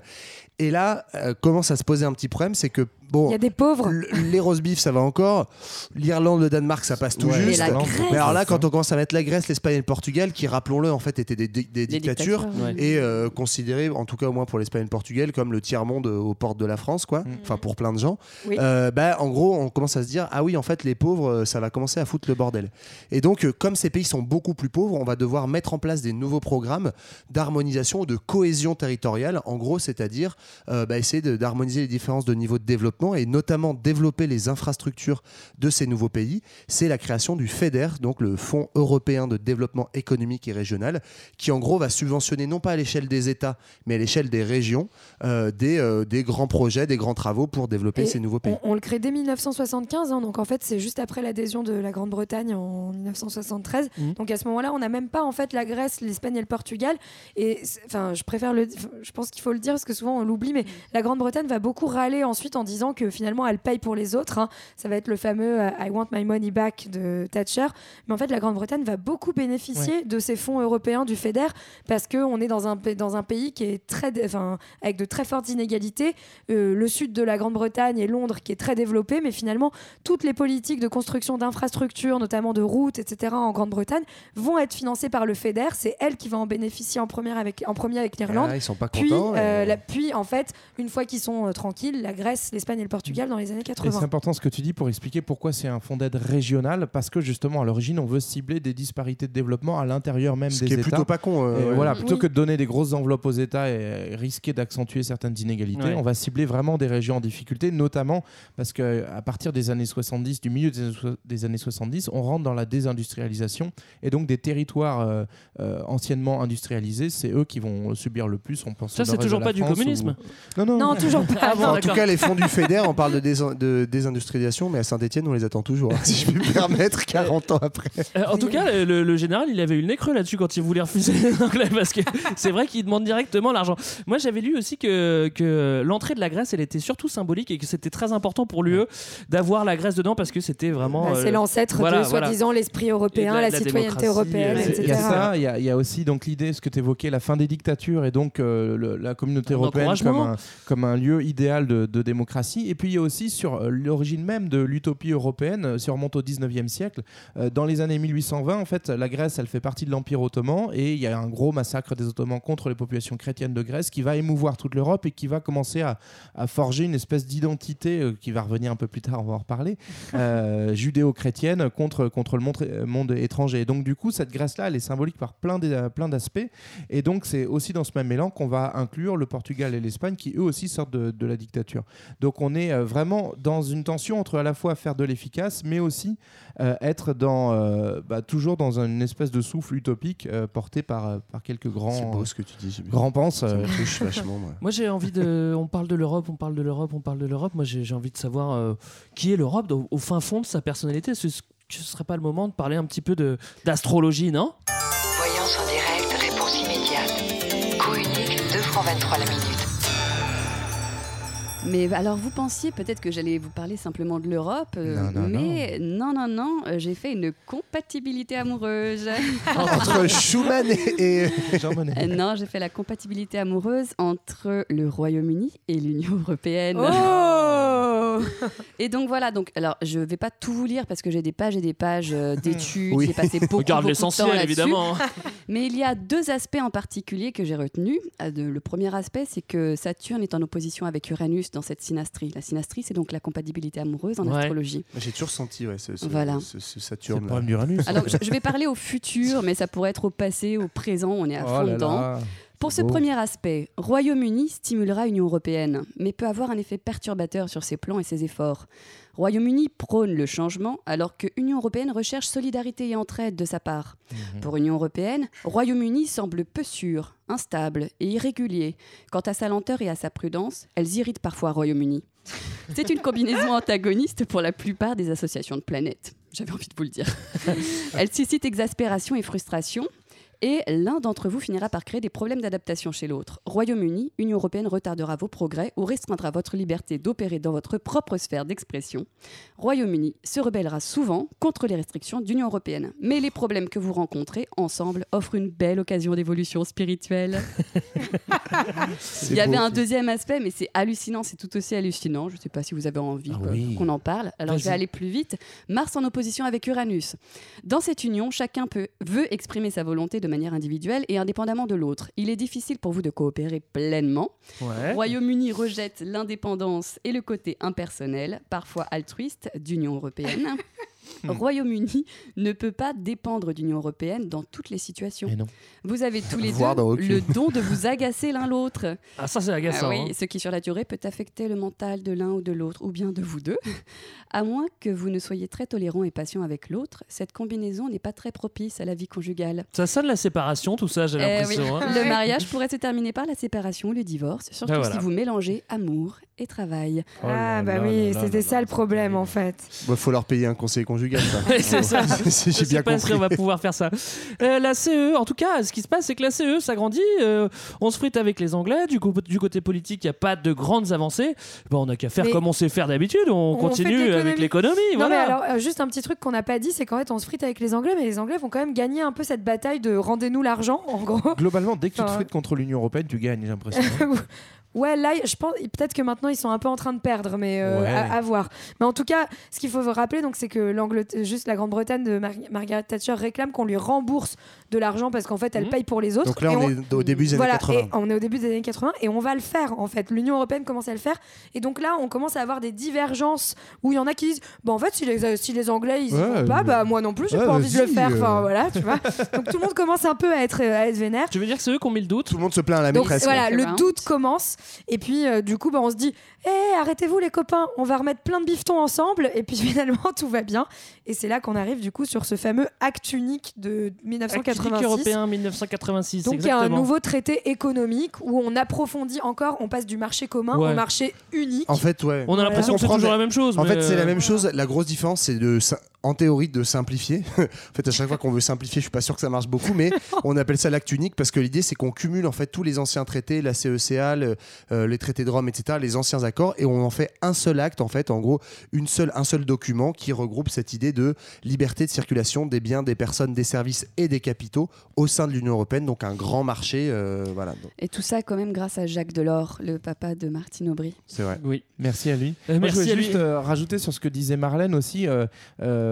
Et là euh, commence à se poser un petit problème, c'est que bon Il y a des pauvres. les roast beef ça va encore, l'Irlande, le Danemark ça passe tout Ouais, juste. Mais la Grèce. Mais alors là quand on commence à mettre la Grèce, l'Espagne et le Portugal qui rappelons-le en fait étaient des, des- des dictatures dictatures, ouais. et euh, considéré, en tout cas au moins pour l'Espagne et le Portugal, comme le tiers-monde euh, aux portes de la France, quoi. Enfin, pour plein de gens. Oui. Euh, bah, en gros, on commence à se dire, ah oui, en fait, les pauvres, euh, ça va commencer à foutre le bordel. Et donc, comme ces pays sont beaucoup plus pauvres, on va devoir mettre en place des nouveaux programmes d'harmonisation ou de cohésion territoriale, en gros, c'est-à-dire euh, bah, essayer d'harmoniser les différences de niveau de développement et notamment développer les infrastructures de ces nouveaux pays. C'est la création du FEDER, donc le Fonds européen de développement économique et régional, qui en gros va subventionner non pas à l'échelle des États, mais à l'échelle des régions, euh, des, euh, des grands projets, des grands travaux pour développer Et ces nouveaux pays. On, on le crée dès 1975, hein, donc en fait c'est juste après l'adhésion de la Grande-Bretagne en 1973. Mmh. Donc à ce moment-là, on n'a même pas en fait la Grèce, l'Espagne et le Portugal. Et enfin, je préfère le, je pense qu'il faut le dire parce que souvent on l'oublie, mais la Grande-Bretagne va beaucoup râler ensuite en disant disant que finalement elle paye pour les autres. hein. Ça va être le fameux euh, I want my money back de Thatcher. Mais en fait, la Grande-Bretagne va beaucoup bénéficier de ces fonds européens du FEDER parce qu'on est dans un, dans un pays qui est très, enfin, avec de très fortes inégalités. Euh, le sud de la Grande-Bretagne et Londres qui est très développé, mais finalement, toutes les politiques de construction d'infrastructures, notamment de routes, etc., en Grande-Bretagne, vont être financées par le FEDER. C'est elle qui va en bénéficier en, première avec, en premier avec l'Irlande. Ah, ils sont pas puis, contents, euh, et- la- puis, en fait, une fois qu'ils sont euh, tranquilles, la Grèce, l'Espagne et le Portugal dans les années Et c'est 80. important ce que tu dis pour expliquer pourquoi c'est un fonds d'aide régional, parce que justement à l'origine on veut cibler des disparités de développement à l'intérieur même Ce des qui est États. plutôt pas con, euh, Et ouais. Voilà, Oui. plutôt que de donner des grosses enveloppes aux États et risquer d'accentuer certaines inégalités, Ouais. on va cibler vraiment des régions en difficulté, notamment parce que à partir des années 70, du milieu des années so- des années 70, on rentre dans la désindustrialisation et donc des territoires euh, euh, anciennement industrialisés, c'est eux qui vont subir le plus. On pense Ça, c'est toujours pas du communisme. ou- Non, non, Non, toujours pas. Ah bon, en tout cas, les fonds du On parle de, désin- de désindustrialisation, mais à Saint-Etienne, on les attend toujours, hein, si je puis me permettre, 40 ans après. Euh, en tout cas, le, général, il avait eu le nez creux là-dessus quand il voulait refuser l'anglais parce que c'est vrai qu'il demande directement l'argent. Moi, j'avais lu aussi que, que l'entrée de la Grèce, elle était surtout symbolique et que c'était très important pour l'UE d'avoir la Grèce dedans parce que c'était vraiment. Bah, euh, c'est l'ancêtre voilà, de voilà. soi-disant l'esprit européen, la, la- la citoyenneté européenne, euh, etc. Il y a ça, il y, a- il y a aussi donc l'idée, ce que tu évoquais, la fin des dictatures et donc euh, le- la communauté Un européenne comme un, comme un lieu idéal de, de démocratie. Et puis il y a aussi sur euh, l'origine même de l'utopie européenne, euh, si on remonte au 19e siècle, euh, dans les années 1820, en fait, la Grèce, elle fait partie de l'Empire ottoman et il y a un gros massacre des Ottomans contre les populations chrétiennes de Grèce qui va émouvoir toute l'Europe et qui va commencer à, à forger une espèce d'identité qui va revenir un peu plus tard, on va en reparler, euh, judéo-chrétienne contre, contre le monde, monde étranger. Et donc du coup, cette Grèce-là, elle est symbolique par plein d'aspects. Et donc c'est aussi dans ce même élan qu'on va inclure le Portugal et l'Espagne qui eux aussi sortent de, de la dictature. Donc on est euh, vraiment dans une tension entre à la fois faire de l'efficace, mais aussi euh, être dans, euh, bah, toujours dans une espèce de souffle utopique euh, porté par, par quelques grands, C'est beau ce que tu dis. Jimmy. grands penses. Ça me touche vachement, moi. Moi j'ai envie de. On parle de l'Europe, on parle de l'Europe, on parle de l'Europe. Moi j'ai envie de savoir euh, qui est l'Europe au, au fin fond de sa personnalité. Ce ce serait pas le moment de parler un petit peu de- d'astrologie, non? Voyance en direct, réponse immédiate. Coût unique, 2 francs 23 la minute. Mais alors, vous pensiez peut-être que j'allais vous parler simplement de l'Europe, euh, Non, non, mais non, non, non, euh, j'ai fait une compatibilité amoureuse. Entre Schumann et, et- Jean Monnet. Euh, non, j'ai fait la compatibilité amoureuse entre le Royaume-Uni et l'Union européenne. Oh Et donc voilà, donc alors je vais pas tout vous lire parce que j'ai des pages et des pages euh, d'études, Oui. j'ai passé beaucoup, Regarde beaucoup de temps évidemment. Mais il y a deux aspects en particulier que j'ai retenus. Euh, Le premier aspect, c'est que Saturne est en opposition avec Uranus dans cette synastrie. La synastrie, c'est donc la compatibilité amoureuse en Ouais. astrologie. J'ai toujours senti ouais, ce, ce, Voilà. ce- ce C'est le Saturne. problème d'Uranus. Alors, je, je vais parler au futur, mais ça pourrait être au passé, au présent, on est à Oh fond là dedans. là. Pour ce premier aspect, Royaume-Uni stimulera Union européenne, mais peut avoir un effet perturbateur sur ses plans et ses efforts. Royaume-Uni prône le changement, alors que Union européenne recherche solidarité et entraide de sa part. Pour Union européenne, Royaume-Uni semble peu sûr, instable et irrégulier. Quant à sa lenteur et à sa prudence, elles irritent parfois Royaume-Uni. C'est une combinaison antagoniste pour la plupart des associations de planètes. J'avais envie de vous le dire. Elle suscite exaspération et frustration. Et l'un d'entre vous finira par créer des problèmes d'adaptation chez l'autre. Royaume-Uni, Union européenne retardera vos progrès ou restreindra votre liberté d'opérer dans votre propre sphère d'expression. Royaume-Uni se rebellera souvent contre les restrictions d'Union européenne. Mais les problèmes que vous rencontrez ensemble offrent une belle occasion d'évolution spirituelle. Il y avait un deuxième aspect, mais c'est hallucinant, c'est tout aussi hallucinant. Je ne sais pas si vous avez envie Ah oui. qu'on en parle. Alors je vais aller plus vite. Mars en opposition avec Uranus. Dans cette union, chacun peut, veut exprimer sa volonté de manière individuelle et indépendamment de l'autre. Il est difficile pour vous de coopérer pleinement. Ouais. Royaume-Uni rejette l'indépendance et le côté impersonnel, parfois altruiste, d'Union européenne. Royaume-Uni ne peut pas dépendre d'Union européenne dans toutes les situations. Non. Vous avez tous les Voire deux le don de vous agacer l'un l'autre. Ah ça c'est agaçant. Ah oui, hein. ce qui sur la durée peut affecter le mental de l'un ou de l'autre, ou bien de vous deux. À moins que vous ne soyez très tolérant et patient avec l'autre, cette combinaison n'est pas très propice à la vie conjugale. Ça sonne la séparation tout ça j'ai Eh l'impression. oui. hein. Le mariage pourrait se terminer par la séparation ou le divorce, surtout Ben voilà. si vous mélangez amour et travail. Oh Ah bah là oui, c'était ça là. le problème en fait. Il faut leur payer un conseil conjugal conjugale. c'est ça. Si J'ai sais bien pas si compris. on va pouvoir faire ça. Euh, la CE, en tout cas, ce qui se passe, c'est que la CE s'agrandit. euh, on se frite avec les Anglais. Du, coup, du côté politique, il n'y a pas de grandes avancées. Bon, on n'a qu'à faire Mais- comme on sait faire d'habitude. On, continue avec l'économie. Non, Voilà. mais alors, euh, juste un petit truc qu'on n'a pas dit, c'est qu'en fait, on se frite avec les Anglais, mais les Anglais vont quand même gagner un peu cette bataille de rendez-nous l'argent, en gros. Globalement, dès que tu te Enfin, frites contre l'Union Européenne, tu gagnes, j'ai l'impression. Ouais, là, je pense peut-être que maintenant ils sont un peu en train de perdre, mais euh, Ouais. à, à voir. Mais en tout cas, ce qu'il faut vous rappeler, donc, c'est que l'Angleterre, juste la Grande-Bretagne de Mar- Margaret Thatcher réclame qu'on lui rembourse de l'argent parce qu'en fait, elle paye pour les autres. Donc là, on est au début des années voilà, 80. et on est au début des années 80 et on va le faire en fait. L'Union européenne commence à le faire et donc là, on commence à avoir des divergences où il y en a qui disent, bon en fait, si les, si les Anglais ils y Ouais, vont pas, bah moi non plus, j'ai Ouais, pas envie de le faire. Enfin euh. voilà, tu vois. donc tout le monde commence un peu à être, à être vénère. Tu veux dire que c'est eux qui ont mis le doute? Tout le monde se plaint à la Donc maîtresse. voilà, quoi. le doute commence. Et puis, euh, du coup, bah, on se dit Hé, arrêtez-vous les copains, on va remettre plein de bifetons ensemble. Et puis finalement, tout va bien. Et c'est là qu'on arrive, du coup, sur ce fameux acte unique de Acte 1986. européen 1986. Donc il y a un nouveau traité économique où on approfondit encore, on passe du marché commun Ouais. au marché unique. En fait, ouais. On a l'impression que c'est toujours la même chose. En mais, fait, c'est la euh, même chose. La grosse différence, c'est de, en théorie, de simplifier. en fait, à chaque fois qu'on veut simplifier, je suis pas sûr que ça marche beaucoup, mais on appelle ça l'acte unique parce que l'idée, c'est qu'on cumule en fait tous les anciens traités, la CECA, le- euh, les traités de Rome, etc., les anciens accords, et on en fait un seul acte, en fait, en gros, une seule, un seul document qui regroupe cette idée de liberté de circulation des biens, des personnes, des services et des capitaux au sein de l'Union européenne, donc un grand marché, euh, voilà. Et tout ça quand même grâce à Jacques Delors, le papa de Martine Aubry. C'est vrai. Oui. Merci à lui. Euh, Moi, merci je voulais à lui. juste euh, rajouter sur ce que disait Marlène aussi. euh,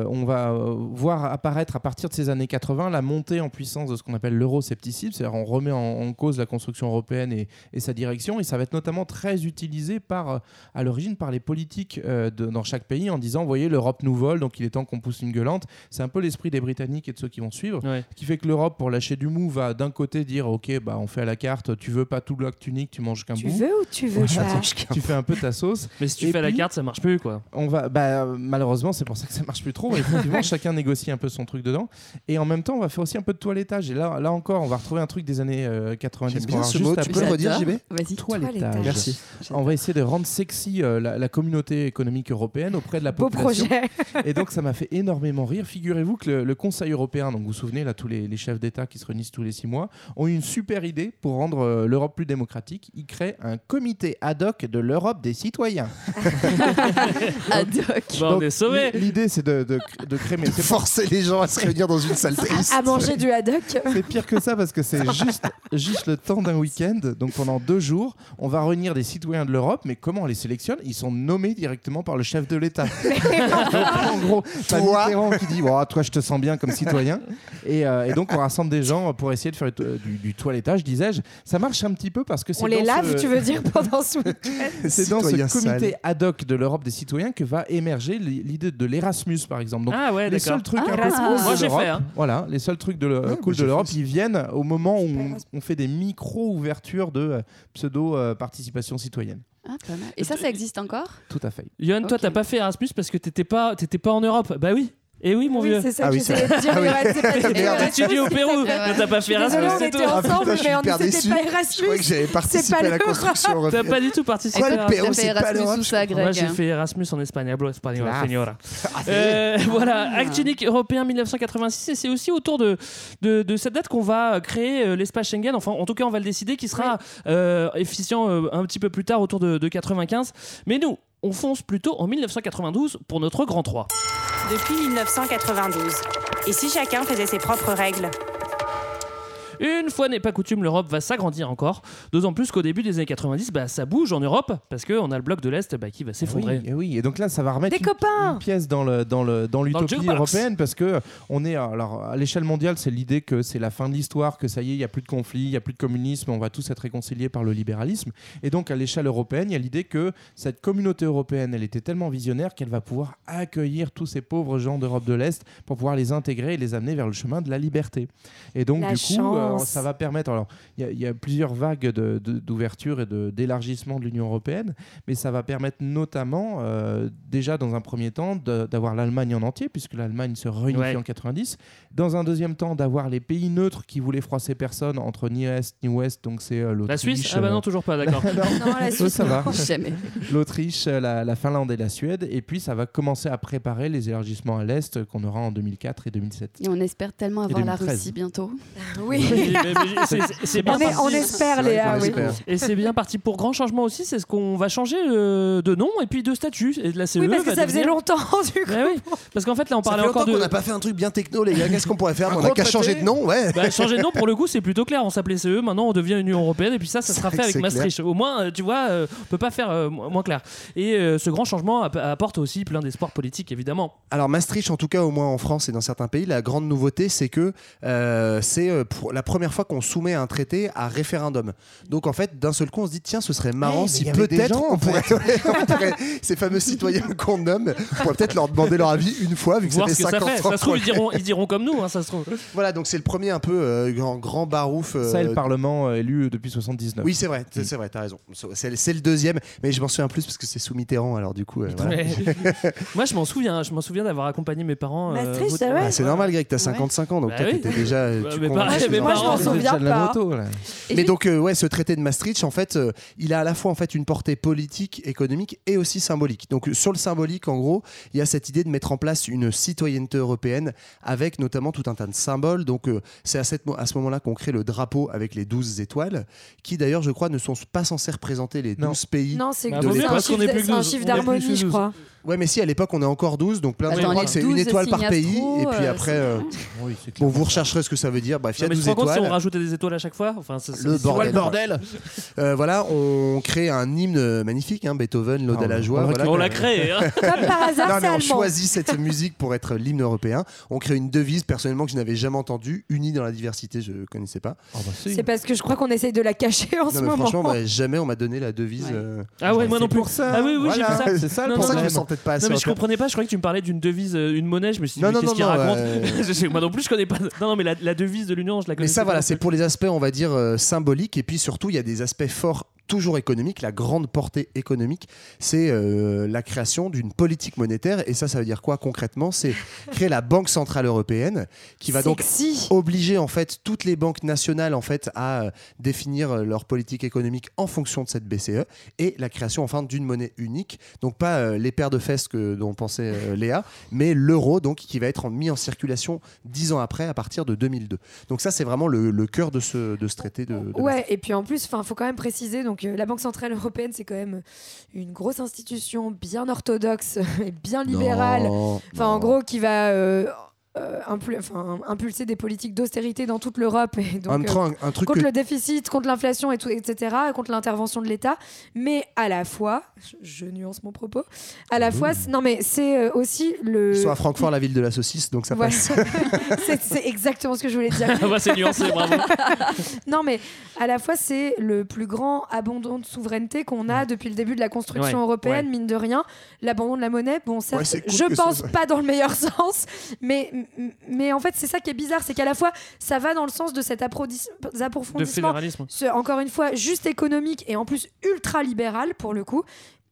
euh, on va euh, voir apparaître à partir de ces années 80 la montée en puissance de ce qu'on appelle l'euroscepticisme. C'est-à-dire on remet en, en cause la construction européenne et, et sa direction. Et ça va être notamment très utilisé par, euh, à l'origine par les politiques euh, de- dans chaque pays en disant, vous voyez, l'Europe nous vole, donc il est temps qu'on pousse une gueulante. C'est un peu l'esprit des Britanniques et de ceux qui vont suivre. Ouais. Ce qui fait que l'Europe, pour lâcher du mou, va d'un côté dire, ok, bah, on fait à la carte, tu veux pas tout l'acte unique, tu manges qu'un Tu bout. veux ou tu veux Voilà, pas tu, tu fais un peu ta sauce. Mais si tu Et fais à la carte, ça marche plus, quoi. On va, bah, malheureusement, c'est pour ça que ça marche plus trop. Effectivement, chacun négocie un peu son truc dedans. Et en même temps, on va faire aussi un peu de toilettage. Et là, là encore, on va retrouver un truc des années euh, 90. J'aime qu'on bien ce mot. Tu peux le redire, JB Vas-y. Toilettage. Merci. On va essayer de rendre sexy euh, la, la communauté économique européenne auprès de la Beau population. projet. Et donc, ça m'a fait énormément rire. Figurez-vous que le, le Conseil européen, donc vous vous souvenez, là, tous les, les chefs d'État qui se réunissent tous les six mois, ont eu une super idée pour rendre euh, l'Europe plus démocratique. Ils créent un comité ad hoc de l'Europe des citoyens. Ad hoc. Bon, on Donc, est sauvés. l'i- L'idée, c'est de, de, de c'est pas- Forcer les gens à se réunir dans une salle triste. À manger du haddock. C'est pire que ça parce que c'est juste, juste le temps d'un week-end. Donc pendant deux jours, on va réunir des citoyens de l'Europe. Mais comment on les sélectionne? Ils sont nommés directement par le chef de l'État. Donc, en gros, t'as Mitterrand qui dit oh, Toi, je te sens bien comme citoyen. Et, euh, et donc, on rassemble des gens pour essayer de faire du, du toilettage, disais-je. Ça marche un petit peu parce que c'est. On les lave, ce- tu veux dire, pendant ce week-end? C'est dans ce comité sale. ad hoc de l'Europe des citoyens que va émerger l'idée de l'Erasmus, par exemple. Donc, Ah ouais, les seuls trucs Ah, un peu Erasmus. cool Moi, de j'ai l'Europe, fait, hein. voilà, les seuls trucs de le- Ouais, cool j'ai de l'Europe, ils viennent au moment où on, fait des micro-ouvertures de euh, pseudo-participation citoyenne. Ah, pas mal. Et ça, ça existe encore? Tout à fait. Johan, toi, Ok. t'as pas fait Erasmus parce que t'étais pas, t'étais pas en Europe. Bah oui. Et oui, mon Oui, vieux. c'est ça Ah que oui, j'essayais de dire. Ah ouais, c'est pas Merde. étudié au Pérou, t'as pas fait Erasmus, on c'est était tout. Ah, putain, ensemble, je suis mais on hyper déçu. pas Je croyais que Erasmus. j'avais participé pas à la construction T'as pas du tout participé. Quoi, à le Erasmus. Pérou, c'est pas Erasmus l'Europe. Moi, j'ai fait Erasmus en espagnol, espagnol, Classe. señora. Ah, Euh, voilà, Acte unique européen 1986, et c'est aussi autour de, de, de cette date qu'on va créer euh, l'espace Schengen. Enfin, en tout cas, on va le décider, qui sera euh, efficient euh, un petit peu plus tard, autour de, de 95. Mais nous, on fonce plutôt en 1992 pour notre grand 3. Depuis 1992. Et si chacun faisait ses propres règles? Une fois n'est pas coutume, l'Europe va s'agrandir encore. D'autant plus qu'au début des années 90, bah, ça bouge en Europe parce qu'on a le bloc de l'Est bah, qui va s'effondrer. Oui, et oui, et donc là, ça va remettre Des une, copains une pièce dans le dans le dans l'utopie européenne parce que on est alors à l'échelle mondiale, c'est l'idée que c'est la fin de l'histoire, que ça y est, il y a plus de conflits, il y a plus de communisme, on va tous être réconciliés par le libéralisme. Et donc à l'échelle européenne, il y a l'idée que cette communauté européenne, elle était tellement visionnaire qu'elle va pouvoir accueillir tous ces pauvres gens d'Europe de l'Est pour pouvoir les intégrer et les amener vers le chemin de la liberté. Et donc La du coup, euh, France. ça va permettre. Alors, il y a- il y, a plusieurs vagues d'ouverture et d'élargissement de, l'Union européenne, mais ça va permettre notamment, euh, déjà dans un premier temps, d'avoir l'Allemagne en entier, puisque l'Allemagne se réunifie Ouais. en 90. Dans un deuxième temps, d'avoir les pays neutres qui voulaient froisser personne entre ni est ni ouest, donc c'est euh, l'Autriche. La Suisse Ah bah non, euh, toujours pas, d'accord. Non, la Oh, Suisse, ça va. non. Jamais. L'Autriche, la, la Finlande et la Suède. Et puis, ça va commencer à préparer les élargissements à l'Est qu'on aura en 2004 et 2007. Et on espère tellement avoir la 2013. Russie bientôt. Oui. Oui, c'est- bien On, est- on espère, Léa. oui. espère. Et c'est bien parti pour grand changement aussi, c'est ce qu'on va changer euh, de nom et puis de statut. Et la CE Oui, parce que va ça faisait longtemps, du coup. Ouais, oui. Parce qu'en fait, là, on parlait encore de. qu'on n'a pas fait un truc bien techno, les gars. Qu'est-ce qu'on pourrait faire On n'a qu'à changer de nom, ouais. Bah, changer de nom, pour le coup, c'est plutôt clair. On s'appelait CE, maintenant on devient Union Européenne, et puis ça, ça sera fait avec Maastricht. Au moins, euh, tu vois, euh, on peut pas faire euh, mo- moins clair. Et ce grand changement app- apporte aussi plein d'espoir politique, évidemment. Alors Maastricht, en tout cas au moins en France et dans certains pays, la grande nouveauté c'est que euh, c'est euh, pour la première fois qu'on soumet un traité à référendum. Donc en fait, d'un seul coup, on se dit tiens, ce serait marrant mais si peut-être on, pourrait, ouais, on pourrait- ces fameux citoyens qu'on nomme, on pourrait peut-être leur demander leur avis une fois vu que ça Voir fait ça 50 fait. ans Ça se trouve, ils diront, ils diront comme nous, hein, ça se trouve. Voilà, donc c'est le premier un peu euh, grand, grand barouf. euh, Ça, et le Parlement euh, élu depuis 79. Oui, c'est vrai, c'est c'est vrai, t'as raison. C'est le deuxième, mais je m'en souviens plus parce que c'est sous Mitterrand, alors du coup. euh, voilà. Mais- Moi, je m'en souviens, je m'en souviens d'avoir accompagné mes parents. euh, c'est vrai Ah, c'est normal, Greg, t'as 55 ans, donc Bah toi, oui. t'étais déjà. euh, Bah, tu mais pareil, gens. Moi, je m'en souviens pas. moto, là. Et Mais donc euh, ouais, ce traité de Maastricht, en fait, euh, il a à la fois en fait une portée politique, économique et aussi symbolique. Donc euh, sur le symbolique, en gros, il y a cette idée de mettre en place une citoyenneté européenne avec notamment tout un tas de symboles. Donc euh, c'est à, cette à ce moment-là qu'on crée le drapeau avec les 12 étoiles, qui d'ailleurs, je crois, ne sont pas censés représenter les 12 Non. pays. Non, c'est un chiffre d'harmonie, je crois. Ouais, mais si à l'époque on est encore 12, donc plein de gens croient que c'est 12 une étoile par pays, et puis euh, après, euh, Oui, c'est bon, vous rechercherez ce que ça veut dire. Bref, il y a mais tu 12 te rends compte si étoiles. on rajoutait des étoiles à chaque fois enfin, ça- Le c'est- bordel. c'est- bordel. Euh, voilà, on crée un hymne magnifique, hein, Beethoven, l'Ode Ah, à la on joie. voilà, On l'a créé. hein. Comme par hasard, Non, c'est mais on allemand. choisit cette musique pour être l'hymne européen. On crée une devise, personnellement, que je n'avais jamais entendue, unie dans la diversité, je ne connaissais pas. Ah, bah, si. C'est parce que je crois qu'on essaye de la cacher en Non, ce mais moment. franchement, bah, jamais on m'a donné la devise. Ouais. euh, Ah ouais, moi C'est non plus. pour ça. Ah oui, oui, j'ai Voilà. vu ça. C'est ça le Non, pour non, ça que je non. me sens peut-être pas assez. Non mais je comprenais pas, je croyais que tu me parlais d'une devise, euh, une monnaie, je me suis dit Non, mais qu'est-ce non, qu'il raconte euh, Moi non plus je connais pas. Non, non mais la, la devise de l'Union, je la connais Mais ça, voilà, c'est pour les aspects, on va dire, euh, symboliques. Et puis surtout, il y a des aspects forts toujours économiques. La grande portée économique, c'est euh, la création d'une politique monétaire. Et ça, ça veut dire quoi concrètement? C'est créer la Banque Centrale Européenne, qui va donc obliger en fait toutes les banques nationales en fait à euh, définir euh, leur politique économique en fonction de cette BCE et la création enfin d'une monnaie unique donc pas euh, les paires de fesses que dont pensait Léa mais l'euro donc qui va être mis en circulation dix ans après à partir de 2002 donc ça c'est vraiment le, le cœur de ce, de ce traité de, de Ouais, et puis en plus, il faut quand même préciser, donc euh, la Banque Centrale Européenne, c'est quand même une grosse institution bien orthodoxe et bien libérale. Non, Enfin, en gros, qui va euh, impul- enfin, impulser des politiques d'austérité dans toute l'Europe. Et donc, euh, un, un truc contre que- le déficit, contre l'inflation, et tout, etc., contre l'intervention de l'État. Mais à la fois, je, je nuance mon propos, à la fois, c'est- non mais c'est euh, aussi le... ils sont à Francfort la ville de la saucisse donc ça Voilà. passe c'est c'est exactement ce que je voulais dire. Ah bah, c'est nuancé, bravo. non, mais à la fois, c'est le plus grand abandon de souveraineté qu'on a depuis le début de la construction Ouais, européenne, ouais. mine de rien. L'abandon de la monnaie, bon, certes, Ouais, c'est cool je pense pas dans le meilleur sens, mais, mais en fait, c'est ça qui est bizarre, c'est qu'à la fois, ça va dans le sens de cet approfondis- De approfondissement, ce- encore une fois, juste économique et en plus ultra libéral pour le coup.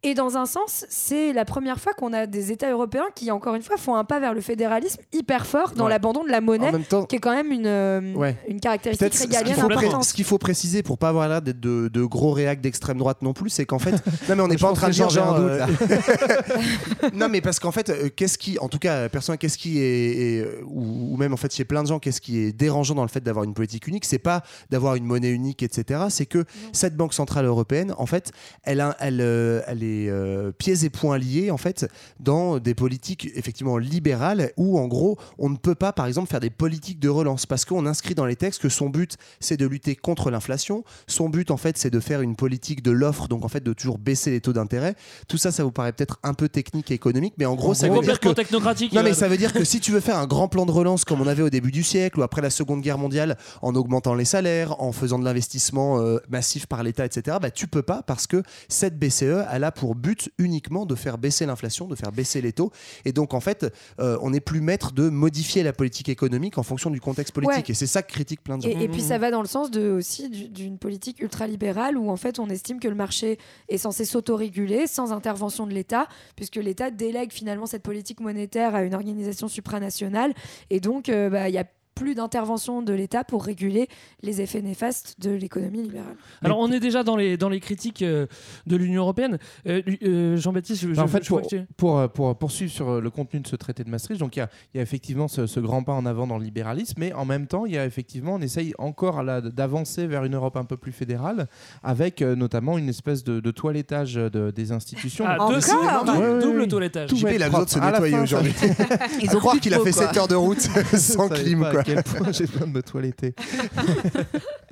Et dans un sens, c'est la première fois qu'on a des États européens qui, encore une fois, font un pas vers le fédéralisme hyper fort dans Ouais. l'abandon de la monnaie, en même temps qui est quand même une, euh, Ouais. une caractéristique Peut-être ce qu'il régalienne importante. ce qu'il faut préciser pour pas avoir l'air d'être de, de gros réacs d'extrême droite non plus, c'est qu'en fait, non mais on n'est pas en train de dire un doute, euh, non mais parce qu'en fait, euh, qu'est-ce qui, en tout cas, personnellement, qu'est-ce qui est, est, ou, ou même en fait chez plein de gens, qu'est-ce qui est dérangeant dans le fait d'avoir une politique unique, c'est pas d'avoir une monnaie unique, etc. C'est que cette banque centrale européenne, en fait, elle, a, elle, euh, elle est euh, pieds et poings liés en fait dans des politiques effectivement libérales où en gros on ne peut pas par exemple faire des politiques de relance parce qu'on inscrit dans les textes que son but c'est de lutter contre l'inflation, son but en fait c'est de faire une politique de l'offre donc en fait de toujours baisser les taux d'intérêt. Tout ça ça vous paraît peut-être un peu technique et économique mais en gros ça veut dire que technocratique. non mais ça veut dire que si tu veux faire un grand plan de relance comme on avait au début du siècle ou après la Seconde Guerre mondiale en augmentant les salaires, en faisant de l'investissement euh, massif par l'État, etc. Bah tu peux pas parce que cette BCE elle a pour but uniquement de faire baisser l'inflation, de faire baisser les taux. Et donc, en fait, euh, on n'est plus maître de modifier la politique économique en fonction du contexte politique. Ouais. Et c'est ça que critique plein de gens. Et, et puis ça va dans le sens de, aussi du- d'une politique ultralibérale où en fait on estime que le marché est censé s'autoréguler sans intervention de l'État, puisque l'État délègue finalement cette politique monétaire à une organisation supranationale. Et donc euh, bah, il y a plus d'intervention de l'État pour réguler les effets néfastes de l'économie libérale. Alors on est déjà dans les, dans les critiques euh, de l'Union Européenne. Euh, euh, Jean-Baptiste, je, je- en fait, je pour, que tu- pour, pour poursuivre sur le contenu de ce traité de Maastricht, donc il y a, il y a effectivement ce, ce grand pas en avant dans le libéralisme, mais en même temps, il y a effectivement, on essaye encore d'avancer vers une Europe un peu plus fédérale, avec euh, notamment une espèce de, de toilettage de- des institutions. Ah, deux- Ouais, ouais, double ouais. toilettage. Tout JP, il a besoin de se nettoyer aujourd'hui. Il faut croire qu'il a fait 7 heures de route sans clim. Quoi. Quel point j'ai besoin de me toiletter.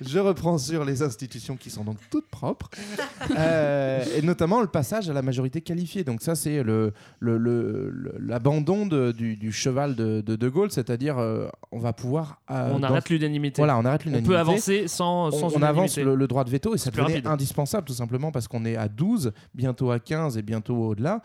Je reprends sur les institutions qui sont donc toutes propres, Euh, et notamment le passage à la majorité qualifiée. Donc ça, c'est le, le- le- l'abandon du, du cheval de De, De Gaulle, c'est-à-dire euh, on va pouvoir... euh, On arrête l'unanimité. Voilà, on arrête On l'unanimité. peut avancer sans, sans on, on avance le, droit de veto et ça devenait rapide. indispensable tout simplement parce qu'on est à 12, bientôt à 15 et bientôt au-delà.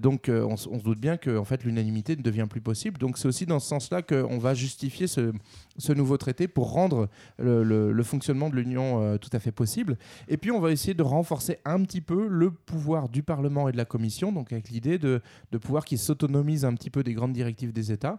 Donc on, on se doute bien que en fait, l'unanimité ne devient plus possible. Donc c'est aussi dans ce sens-là qu'on va justifier ce, ce nouveau traité pour rendre le, le- le fonctionnement de l'Union euh, tout à fait possible. Et puis on va essayer de renforcer un petit peu le pouvoir du Parlement et de la Commission, donc avec l'idée de, de pouvoir qu'ils s'autonomisent un petit peu des grandes directives des États.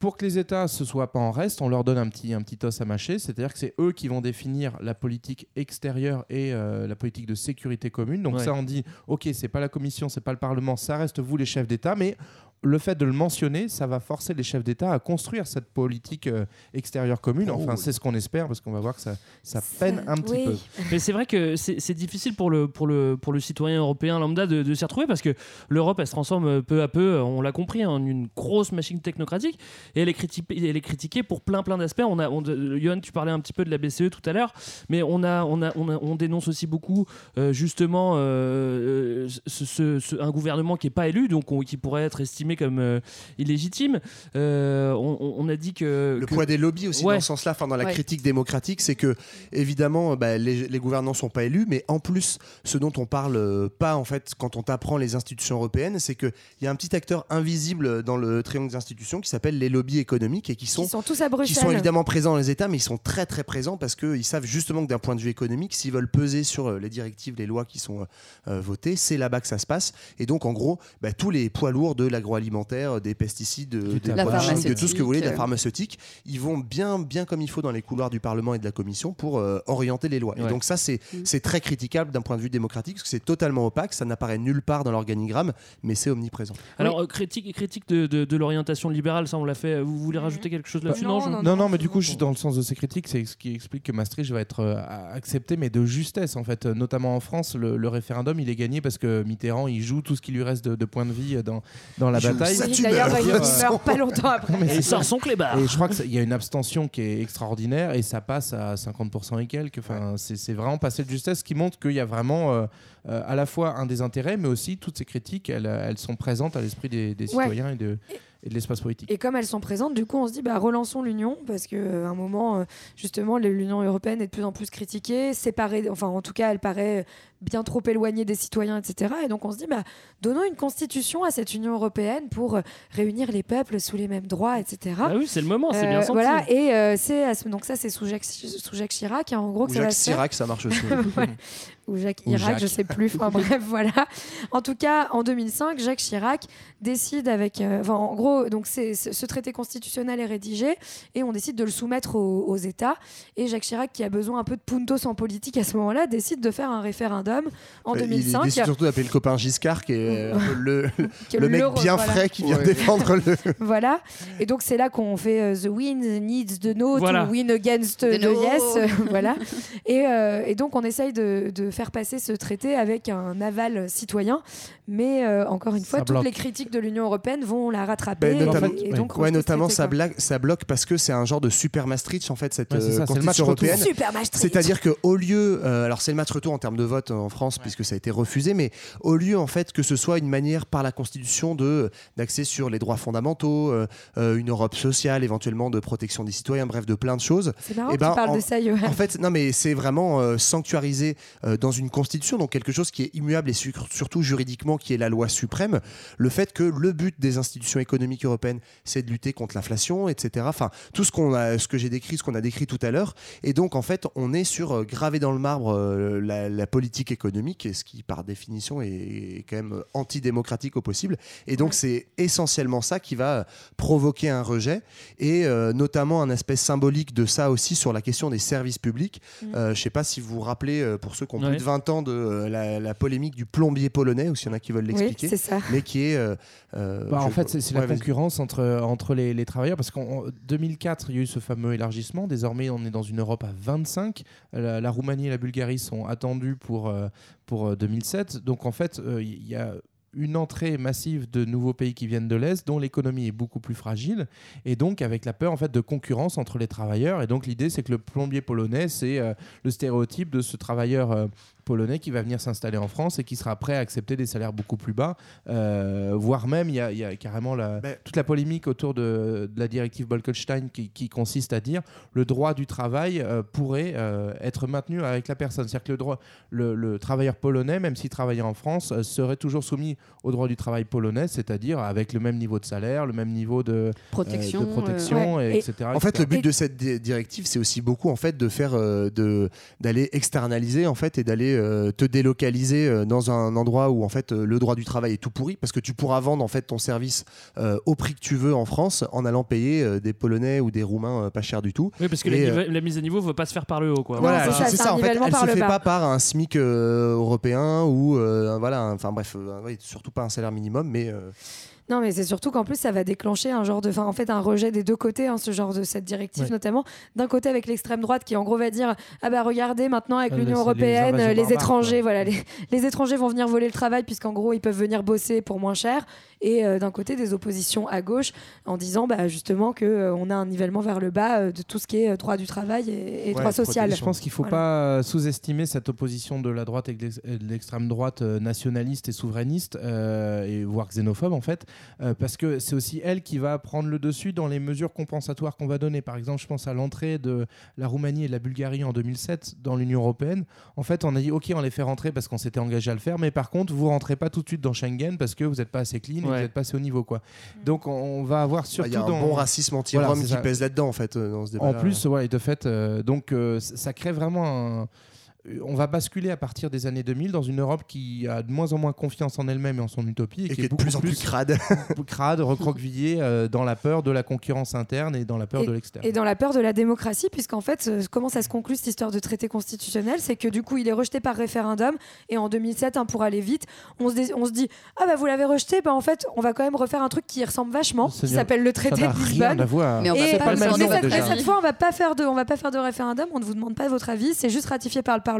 Pour que les États ne se soient pas en reste, on leur donne un petit, un petit os à mâcher, c'est-à-dire que c'est eux qui vont définir la politique extérieure et euh, la politique de sécurité commune. Donc Ouais. ça, on dit, ok, c'est pas la Commission, c'est pas le Parlement, ça reste vous les chefs d'État, mais le fait de le mentionner, ça va forcer les chefs d'État à construire cette politique euh, extérieure commune. Oh. Enfin, c'est ce qu'on espère, parce qu'on va voir que ça, ça peine un petit oui. peu. Mais c'est vrai que c'est c'est difficile pour le, pour, le, pour le citoyen européen lambda de, de s'y retrouver parce que l'Europe, elle se transforme euh, peu à peu, on l'a compris, en une grosse machine technocratique et elle est, critiquée, elle est critiquée pour plein plein d'aspects. On a, on, Johan, tu parlais un petit peu de la BCE tout à l'heure, mais on, a, on, a, on, a- on dénonce aussi beaucoup euh, justement euh, ce- ce- ce- un gouvernement qui n'est pas élu, donc on- qui pourrait être estimé comme euh, illégitime. Euh, on, a dit que. Le que- poids des lobbies aussi Ouais. dans ce sens-là, enfin dans la Ouais. critique démocratique, c'est que évidemment bah, les, les gouvernants sont pas élus, mais en plus ce dont on parle euh, pas en fait quand on t'apprend les institutions européennes, c'est que il y a un petit acteur invisible dans le triangle des institutions qui s'appelle les lobbies économiques et qui sont, Qui sont tous à qui sont évidemment présents dans les États, mais ils sont très très présents parce qu'ils savent justement que d'un point de vue économique, s'ils veulent peser sur les directives, les lois qui sont votées, c'est là-bas que ça se passe. Et donc en gros, bah, tous les poids lourds de l'agroalimentaire, des pesticides, de, des La produits de tout ce que vous voulez, de la pharmaceutique. ils vont bien bien comme il faut dans les couloirs du Parlement et de la Commission pour euh, orienter les lois. Ouais. Et donc ça c'est c'est très critiquable d'un point de vue démocratique parce que c'est totalement opaque, ça n'apparaît nulle part dans l'organigramme, mais c'est omniprésent. Alors, euh, critique, critique de, de, de l'orientation libérale, ça on l'a fait. Vous voulez rajouter quelque chose là-dessus? Non, je- non, Non, non, mais du coup, je suis dans le sens de ces critiques, c'est ce qui explique que Maastricht va être euh, accepté, mais de justesse, en fait. Euh, Notamment en France, le, le référendum, il est gagné parce que Mitterrand, il joue tout ce qui lui reste de, de points de vie euh, dans, dans la joue bataille. Oui, D'ailleurs, il meurt pas longtemps après. mais il sort son clébard. Et je crois qu'il y a une abstention qui est extraordinaire et ça passe à 50% et quelques. Enfin, c'est c'est vraiment passé de justesse, ce qui montre qu'il y a vraiment euh, euh, à la fois un désintérêt, mais aussi toutes ces critiques, elles, elles sont présentes à l'esprit des, des Ouais. citoyens et de, et de l'espace politique. Et comme elles sont présentes, du coup, on se dit, bah, relançons l'Union, parce qu'à un moment, euh, justement, l'Union européenne est de plus en plus critiquée, séparée, enfin, en tout cas, elle paraît bien trop éloignée des citoyens, etc. Et donc, on se dit, bah, donnons une constitution à cette Union européenne pour euh, réunir les peuples sous les mêmes droits, etc. Ah oui, c'est le moment, c'est bien Euh, senti. Voilà, et euh, c'est donc ça, c'est sous Jacques, sous Jacques Chirac, hein, en gros, que ça va Jacques faire. Chirac, ça marche aussi. Ouais. Ou Jacques Ou Chirac, Jacques. je sais plus. Enfin bref, voilà. En tout cas, en 2005, Jacques Chirac décide avec, euh, enfin, en gros, donc c'est ce ce traité constitutionnel est rédigé et on décide de le soumettre aux, aux États. Et Jacques Chirac, qui a besoin un peu de puntos en politique à ce moment-là, décide de faire un référendum en Il- 2005. Il décide surtout d'appeler le copain Giscard, qui est peu le, Que le mec l'euro, bien voilà. frais qui vient Ouais. défendre le. voilà. Et donc c'est là qu'on fait euh, The Win Needs the No Voilà. to Win Against The the, no. Yes. euh, voilà. Et, euh, et donc on essaye de, de faire passer ce traité avec un aval citoyen. Mais euh, encore une fois, Ça toutes bloque. les critiques de l'Union européenne vont la rattraper. Et- notamment, et donc, ouais, notamment traité, ça, blague- ça bloque parce que c'est un genre de super Maastricht en fait cette Ouais, euh, ça, match constitution européenne. Super Maastricht. C'est-à-dire que au lieu, euh, alors c'est le match retour en termes de vote en France puisque ça a été refusé, mais au lieu en fait que ce soit une manière par la Constitution d'axer sur les droits fondamentaux, euh, une Europe sociale, éventuellement de protection des citoyens, bref de plein de choses. C'est marrant Eh ben, tu parles en- de ça, Johan. En fait, non, mais c'est vraiment euh, sanctuarisé euh, dans une constitution, donc quelque chose qui est immuable et su- surtout juridiquement, qui est la loi suprême. Le fait que le but des institutions économiques européennes, c'est de lutter contre l'inflation, etc. Enfin, tout ce qu'on a, ce que j'ai décrit, ce qu'on a décrit tout à l'heure. Et donc, en fait, on est sur euh, gravé dans le marbre euh, la, la politique économique, et ce qui, par définition, est, est quand même antidémocratique au possible. Et donc, c'est essentiellement ça qui va provoquer un rejet, et euh, notamment un aspect symbolique de ça aussi sur la question des services publics. Mm. Euh, je ne sais pas si vous vous rappelez, pour ceux qui ont Ouais. Plus de 20 ans, de euh, la, la polémique du plombier polonais, ou s'il y en a qui veulent l'expliquer. c'est ça. Mais qui est. euh, euh, Bah, en fait, c'est Ouais, la concurrence entre, entre les, les travailleurs, parce qu'en 2004, il y a eu ce fameux élargissement. Désormais, on est dans une Europe à 25. La, la Roumanie et la Bulgarie sont attendues pour, euh, pour euh, 2007. Donc, en fait, euh, il y a une entrée massive de nouveaux pays qui viennent de l'Est, dont l'économie est beaucoup plus fragile, et donc avec la peur en fait de concurrence entre les travailleurs. Et donc l'idée, c'est que le plombier polonais, c'est euh, le stéréotype de ce travailleur euh, polonais qui va venir s'installer en France et qui sera prêt à accepter des salaires beaucoup plus bas, euh, voire même il y, a- il y a carrément la- toute la polémique autour de, de la directive Bolkestein qui, qui consiste à dire le droit du travail euh, pourrait euh, être maintenu avec la personne. C'est-à-dire que le, droit, le, le travailleur polonais, même s'il travaillait en France, euh, serait toujours soumis au droit du travail polonais, c'est-à-dire avec le même niveau de salaire, le même niveau de Protection, euh, de protection euh, et etc. En fait, le but de cette di- directive, c'est aussi beaucoup en fait de faire euh, de d'aller externaliser en fait et d'aller euh, te délocaliser euh, dans un endroit où en fait euh, le droit du travail est tout pourri parce que tu pourras vendre en fait ton service euh, au prix que tu veux en France en allant payer euh, des Polonais ou des Roumains euh, pas cher du tout. Oui, parce que la, euh, nive- la mise à niveau ne veut pas se faire par le haut. Quoi. Voilà, c'est ça, c'est En fait, elle par se fait bas. pas par un SMIC euh, européen ou euh, voilà, enfin bref, euh, surtout pas un salaire minimum, mais euh, Non, mais c'est surtout qu'en plus, ça va déclencher un genre de. Enfin, en fait, un rejet des deux côtés, hein, ce genre de cette directive, Ouais. notamment. D'un côté, avec l'extrême droite qui, en gros, va dire Ah bah regardez, maintenant, avec Ah, l'Union européenne, les étrangers, voilà, les, les étrangers vont venir voler le travail, puisqu'en gros, ils peuvent venir bosser pour moins cher. Et euh, d'un côté, des oppositions à gauche, en disant bah, justement qu'on a un nivellement vers le bas euh, de tout ce qui est euh, droit du travail et, et Ouais, droit social. Je pense qu'il ne faut Voilà. pas euh, sous-estimer cette opposition de la droite et de l'extrême droite euh, nationaliste et souverainiste, euh, et voire xénophobe en fait, euh, parce que c'est aussi elle qui va prendre le dessus dans les mesures compensatoires qu'on va donner. Par exemple, je pense à l'entrée de la Roumanie et de la Bulgarie en 2007 dans l'Union européenne. En fait, on a dit ok, on les fait rentrer parce qu'on s'était engagé à le faire, mais par contre, vous rentrez pas tout de suite dans Schengen parce que vous n'êtes pas assez clean Ouais. vous n'êtes pas assez haut niveau quoi. Donc on va avoir surtout il y a un dans bon racisme anti-rome Voilà, qui ça. pèse là-dedans en fait euh, dans ce débat. En plus, ouais, de fait, euh, donc euh, ça crée vraiment un. On va basculer à partir des années 2000 dans une Europe qui a de moins en moins confiance en elle-même et en son utopie Et qui est est de beaucoup plus en plus crade. crade, recroquevillée euh, dans la peur de la concurrence interne et dans la peur et, de l'externe. et dans la peur de la démocratie, puisqu'en fait, euh, comment ça se conclut cette histoire de traité constitutionnel C'est que du coup, il est rejeté par référendum, et en 2007, hein, pour aller vite, on se, dé- on se dit Ah bah vous l'avez rejeté, bah en fait, on va quand même refaire un truc qui ressemble vachement, Ça qui s'appelle le traité de Lisbonne. Mais on va Et, pas le mais même nom, cette, mais déjà. cette fois, on va pas faire de, on va pas faire de référendum. On ne vous demande pas votre avis. C'est juste ratifié par le Parlement.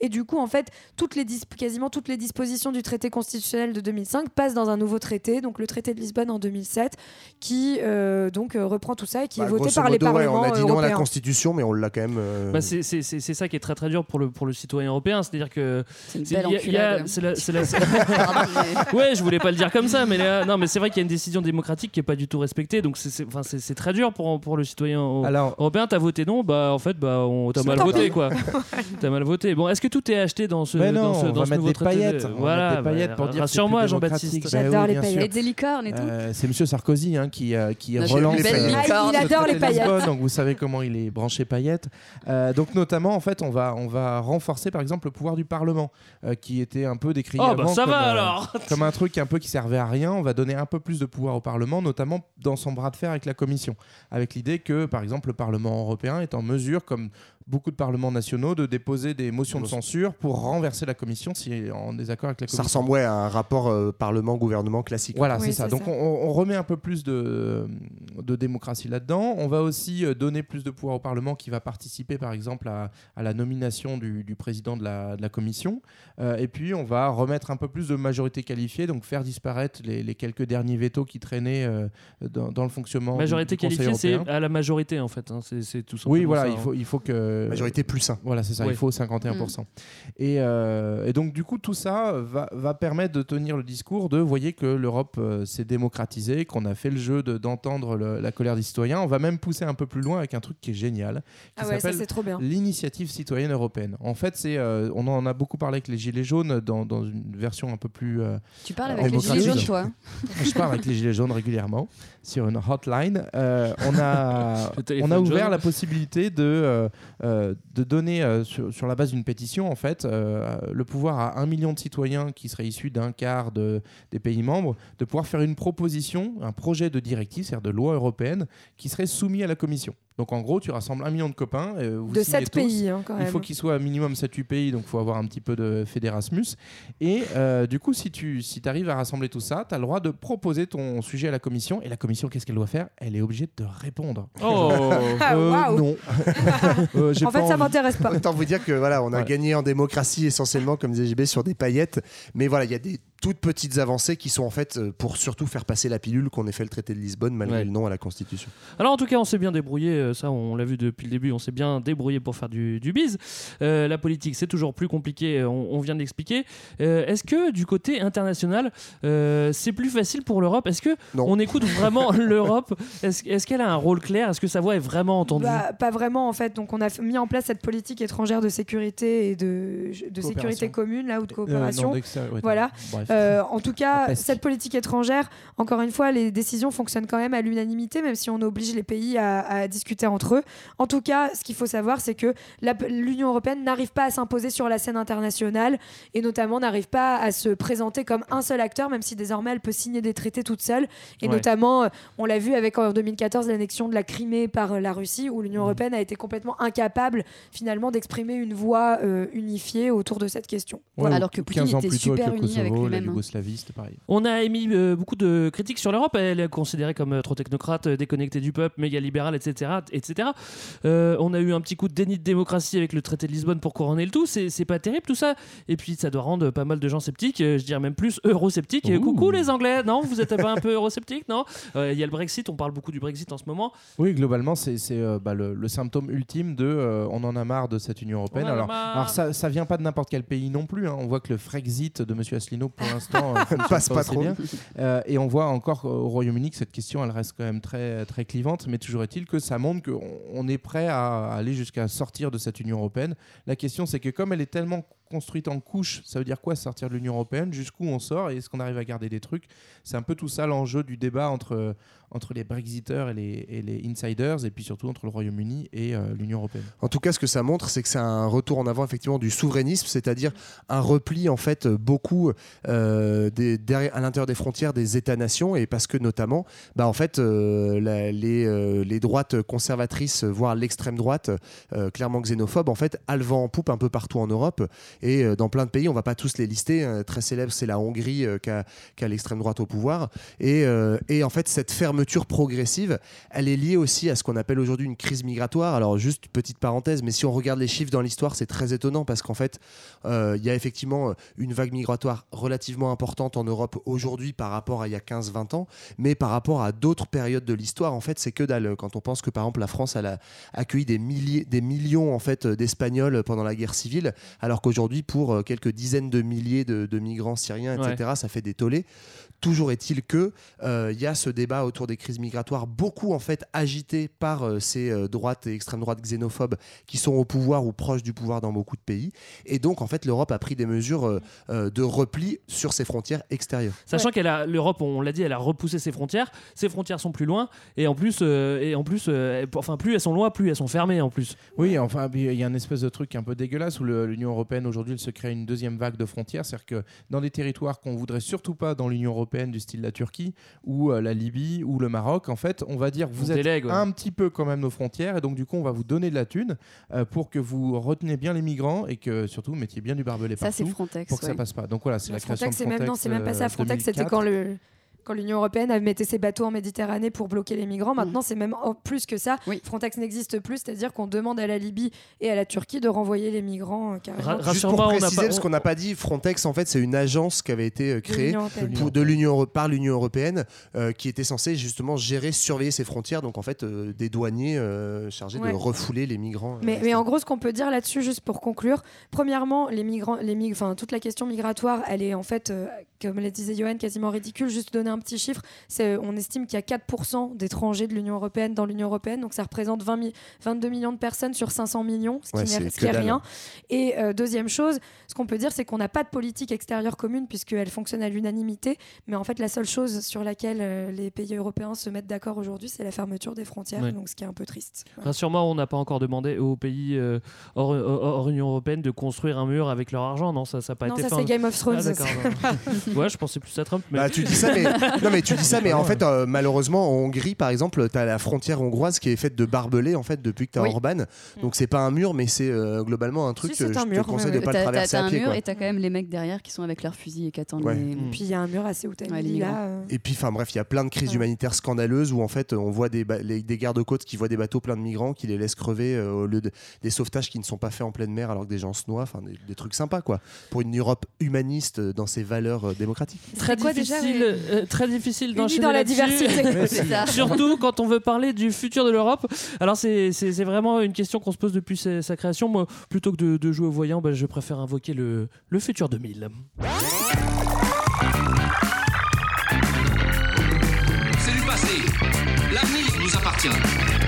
Et du coup, en fait, toutes les dis- quasiment toutes les dispositions du traité constitutionnel de 2005 passent dans un nouveau traité, donc le traité de Lisbonne en 2007, qui euh, donc euh, reprend tout ça et qui Bah, est voté grosso par les modo, ouais, parlements on a dit non à la. Constitution, mais on l'a quand même. euh, Bah, c'est ça qui est très très dur pour le, pour le citoyen européen. C'est-à-dire que. C'est ouais, je voulais pas le dire comme ça, mais là, non, mais c'est vrai qu'il y a une décision démocratique qui est pas du tout respectée, donc c'est- c'est enfin, c'est c'est très dur pour, pour le citoyen Alors, européen. T'as voté non, bah en fait, bah on t'as C'est mal voté quoi. Mal voté. Bon, est-ce que tout est acheté dans ce Mais dans non, ce, on dans va ce mettre nouveau des traité de- va Voilà, mettre des paillettes bah, pour dire rassure-moi, Jean-Baptiste. J'adore Bah oui, les paillettes. Et des licornes et tout. Euh, c'est Monsieur Sarkozy hein, qui, euh, qui Là, j'ai relance euh. Ah, il adore les paillettes. Lisbonne, donc vous savez comment il est branché paillettes. Euh, donc notamment, en fait, on va, on va renforcer par exemple le pouvoir du Parlement, euh, qui était un peu décrié Oh bah avant ça comme, va euh, alors. comme un truc un peu qui servait à rien. On va donner un peu plus de pouvoir au Parlement, notamment dans son bras de fer avec la Commission, avec l'idée que, par exemple, le Parlement européen est en mesure, comme beaucoup de parlements nationaux, de déposer déposer des motions de censure pour renverser la commission si est en désaccord avec la Ça commission. ressemble ouais, à un rapport euh, Parlement-gouvernement classique. Voilà, c'est ça. Donc on, on remet un peu plus de, de démocratie là-dedans. On va aussi euh, donner plus de pouvoir au Parlement qui va participer par exemple à, à la nomination du, du président de la, de la commission. Euh, et puis on va remettre un peu plus de majorité qualifiée, donc faire disparaître les, les quelques derniers vétos qui traînaient euh, dans, dans le fonctionnement Majorité du qualifiée, c'est à la majorité en fait. hein. C'est tout simplement Oui, voilà, ça, il hein. faut, il faut que. Majorité plus 1. Voilà, c'est ça, il faut 51%. Et, euh, et donc, du coup, tout ça va, va permettre de tenir le discours de voyez que l'Europe euh, s'est démocratisée, qu'on a fait le jeu de- d'entendre la colère des citoyens. On va même pousser un peu plus loin avec un truc qui est génial, qui Ah ouais, ça, s'appelle c'est trop bien. l'initiative citoyenne européenne. En fait, c'est, euh, on en a beaucoup parlé avec les Gilets jaunes dans, dans une version un peu plus. euh, Tu parles avec les. Gilets jaunes, toi Je parle avec les Gilets jaunes régulièrement sur une hotline. Euh, on a, on a ouvert jaune. la possibilité de, de donner, euh, sur, sur la base d'une pétition, en fait, euh, le pouvoir à un million de citoyens qui seraient issus d'un quart de, des pays membres de pouvoir faire une proposition, un projet de directive, c'est-à-dire de loi européenne, qui serait soumis à la Commission. Donc en gros, tu rassembles un million de copains. euh, vous De signez sept tous. pays, hein, quand Il faut même. qu'il soit à minimum 7-8 pays, donc il faut avoir un petit peu de fédérasmus. Et euh, du coup, si tu si arrives à rassembler tout ça, tu as le droit de proposer ton sujet à la commission. Et la commission, qu'est-ce qu'elle doit faire? Elle est obligée de répondre. Oh. Ah, Euh, waouh. Non. Euh, En fait, pas ça envie. m'intéresse pas. Autant vous dire que voilà, on a Voilà. gagné en démocratie essentiellement, comme disait JB, sur des paillettes. Mais voilà, il y a des toutes petites avancées qui sont en fait euh, pour surtout faire passer la pilule qu'on ait fait le traité de Lisbonne malgré Ouais. le nom à la Constitution. Alors en tout cas, on s'est bien débrouillé, euh, ça on l'a vu depuis le début, on s'est bien débrouillé pour faire du, du bise. Euh, la politique, c'est toujours plus compliqué, on, on vient de l'expliquer. Euh, Est-ce que du côté international, euh, c'est plus facile pour l'Europe? Est-ce que on écoute vraiment l'Europe? Est-ce est-ce qu'elle a un rôle clair? Est-ce que sa voix est vraiment entendue? Bah, pas vraiment en fait. Donc on a mis en place cette politique étrangère de sécurité et de, de sécurité commune là ou de coopération. non, ouais, voilà. bref. Euh, en tout cas, cette politique étrangère, encore une fois, les décisions fonctionnent quand même à l'unanimité, même si on oblige les pays à, à discuter entre eux. En tout cas, ce qu'il faut savoir, c'est que l'Union européenne n'arrive pas à s'imposer sur la scène internationale et notamment n'arrive pas à se présenter comme un seul acteur, même si désormais elle peut signer des traités toute seule. Et Ouais. notamment, euh, on l'a vu avec en 2014 l'annexion de la Crimée par euh, la Russie, où l'Union européenne a été complètement incapable finalement d'exprimer une voix euh, unifiée autour de cette question. Ouais, Alors que ou Poutine 15 ans était super uni avec La hein. Yougoslavie, c'était pareil. On a émis euh, beaucoup de critiques sur l'Europe. Elle est considérée comme euh, trop technocrate, euh, déconnectée du peuple, méga libérale, etc. etc. Euh, on a eu un petit coup de déni de démocratie avec le traité de Lisbonne pour couronner le tout. C'est pas terrible tout ça. Et puis ça doit rendre pas mal de gens sceptiques, euh, je dirais même plus eurosceptiques. Ouh. Coucou les Anglais, non Vous êtes pas un peu eurosceptiques, non? Euh, Il y a le Brexit, on parle beaucoup du Brexit en ce moment. Oui, globalement, c'est euh, bah, le, le symptôme ultime de euh, on en a marre de cette Union européenne. Alors ça, ça vient pas de n'importe quel pays non plus. hein. On voit que le Frexit de M. Asselineau, pour l'instant, euh, Passe pas trop. bien. Euh, et on voit encore au Royaume-Uni que cette question, elle reste quand même très, très clivante. Mais toujours est-il que ça montre qu'on on est prêt à aller jusqu'à sortir de cette Union européenne. La question, c'est que comme elle est tellement construite en couches, ça veut dire quoi sortir de l'Union européenne Jusqu'où on sort et est-ce qu'on arrive à garder des trucs? C'est un peu tout ça l'enjeu du débat entre, entre les Brexiteurs et les, et les insiders, et puis surtout entre le Royaume-Uni et euh, l'Union européenne. En tout cas, ce que ça montre, c'est que c'est un retour en avant effectivement du souverainisme, c'est-à-dire un repli en fait beaucoup euh, des, derrière- à l'intérieur des frontières des États-nations, et parce que notamment, bah en fait, euh, les, les droites conservatrices, voire l'extrême droite, clairement xénophobe, en fait, a le vent en poupe un peu partout en Europe et euh, dans plein de pays. On va pas tous les lister. euh, très célèbre, c'est la Hongrie euh, qui a, l'extrême droite au pouvoir, et, euh, et en fait, cette fermeture progressive, elle est liée aussi à ce qu'on appelle aujourd'hui une crise migratoire. Alors juste petite parenthèse, mais si on regarde les chiffres dans l'histoire, c'est très étonnant parce qu'en fait, il y a effectivement une vague migratoire relativement importante en Europe aujourd'hui par rapport à il y a 15-20 ans, mais par rapport à d'autres périodes de l'histoire, en fait, c'est que dalle. Quand on pense que par exemple la France elle a accueilli des milliers, des millions en fait d'Espagnols pendant la guerre civile, alors qu'aujourd'hui pour euh, quelques dizaines de milliers de, de migrants syriens, etc., ça fait des tollés. Toujours est-il que euh, il y a ce débat autour des crises migratoires, beaucoup en fait agité par euh, ces euh, droites et extrême droites xénophobes qui sont au pouvoir ou proches du pouvoir dans beaucoup de pays. Et donc en fait l'Europe a pris des mesures euh, euh, de repli sur ses frontières extérieures. Sachant qu'elle a l'Europe, on l'a dit, elle a repoussé ses frontières. Ses frontières sont plus loin et en plus, euh, et en plus, euh, enfin plus elles sont loin, plus elles sont fermées en plus. Oui, enfin, il y a un espèce de truc un peu dégueulasse où l'Union européenne aujourd'hui elle se crée une deuxième vague de frontières. C'est-à-dire que dans des territoires qu'on voudrait surtout pas dans l'Union européenne, du style la Turquie ou euh, la Libye ou le Maroc, en fait, on va dire vous On êtes délègue, ouais. un petit peu quand même nos frontières et donc du coup, on va vous donner de la thune euh, pour que vous reteniez bien les migrants et que surtout vous mettiez bien du barbelé Ça, c'est partout Frontex, pour que ça ouais. passe pas. Donc voilà, c'est la création Frontex, de c'est même, Frontex. non, c'est même pas ça. euh, Frontex, c'était 2004. quand le quand l'Union européenne avait metté ses bateaux en Méditerranée pour bloquer les migrants. Mm. Maintenant, c'est même en plus que ça. Frontex n'existe plus, c'est-à-dire qu'on demande à la Libye et à la Turquie de renvoyer les migrants euh, carrément. Juste pour préciser, parce qu'on n'a pas dit, Frontex, en fait, c'est une agence qui avait été euh, créée de l'Union par l'Union européenne, euh, qui était censée justement gérer, surveiller ses frontières. Donc, en fait, euh, des douaniers euh, chargés Ouais. de refouler les migrants. Mais, mais en gros, ce qu'on peut dire là-dessus, juste pour conclure, premièrement, les migrants, les mig- enfin, toute la question migratoire, elle est en fait, euh, comme le disait Johan, quasiment ridicule. Juste donner un petit chiffre, c'est, on estime qu'il y a 4% d'étrangers de l'Union européenne dans l'Union européenne, donc ça représente 20 mi- 22 millions de personnes sur 500 millions, ce qui Ouais, n'est est rien. Et euh, deuxième chose, ce qu'on peut dire, c'est qu'on n'a pas de politique extérieure commune puisqu'elle fonctionne à l'unanimité. Mais en fait, la seule chose sur laquelle euh, les pays européens se mettent d'accord aujourd'hui, c'est la fermeture des frontières, Ouais. donc ce qui est un peu triste. Voilà. Rassure-moi, on n'a pas encore demandé aux pays euh, hors, hors- hors Union européenne de construire un mur avec leur argent, non Ça n'a pas Non, été ça, fait. c'est Game of Thrones, Ah, d'accord, ça. non. ouais, je pensais plus à Trump. Mais... Bah, tu dis ça, mais non, mais tu dis ça, mais en fait, euh, malheureusement, en Hongrie, par exemple, tu as la frontière hongroise qui est faite de barbelés en fait depuis que tu as Oui. Orban. Donc c'est pas un mur, mais c'est euh, globalement un truc Si, c'est que un je mur, te conseille ouais, de pas le traverser T'as à un pied. mur quoi. et t'as quand même les mecs derrière qui sont avec leurs fusils et qui attendent Ouais. les. Et puis il y a un mur Ceuta et Ouais, euh, Et puis, enfin bref, il y a plein de crises humanitaires scandaleuses où en fait on voit des, les- des gardes-côtes qui voient des bateaux pleins de migrants qui les laissent crever euh, au lieu de, des sauvetages qui ne sont pas faits en pleine mer alors que des gens se noient. Enfin, des, des trucs sympas quoi. Pour une Europe humaniste dans ses valeurs démocratiques. Très quoi déjà, difficile, très difficile d'enchaîner dans la diversité. Surtout quand on veut parler du futur de l'Europe. Alors c'est vraiment une question qu'on se pose depuis sa, sa création. Moi, plutôt que de, de jouer au voyant, bah, je préfère invoquer le, le futur 2000. C'est du passé. L'avenir nous appartient.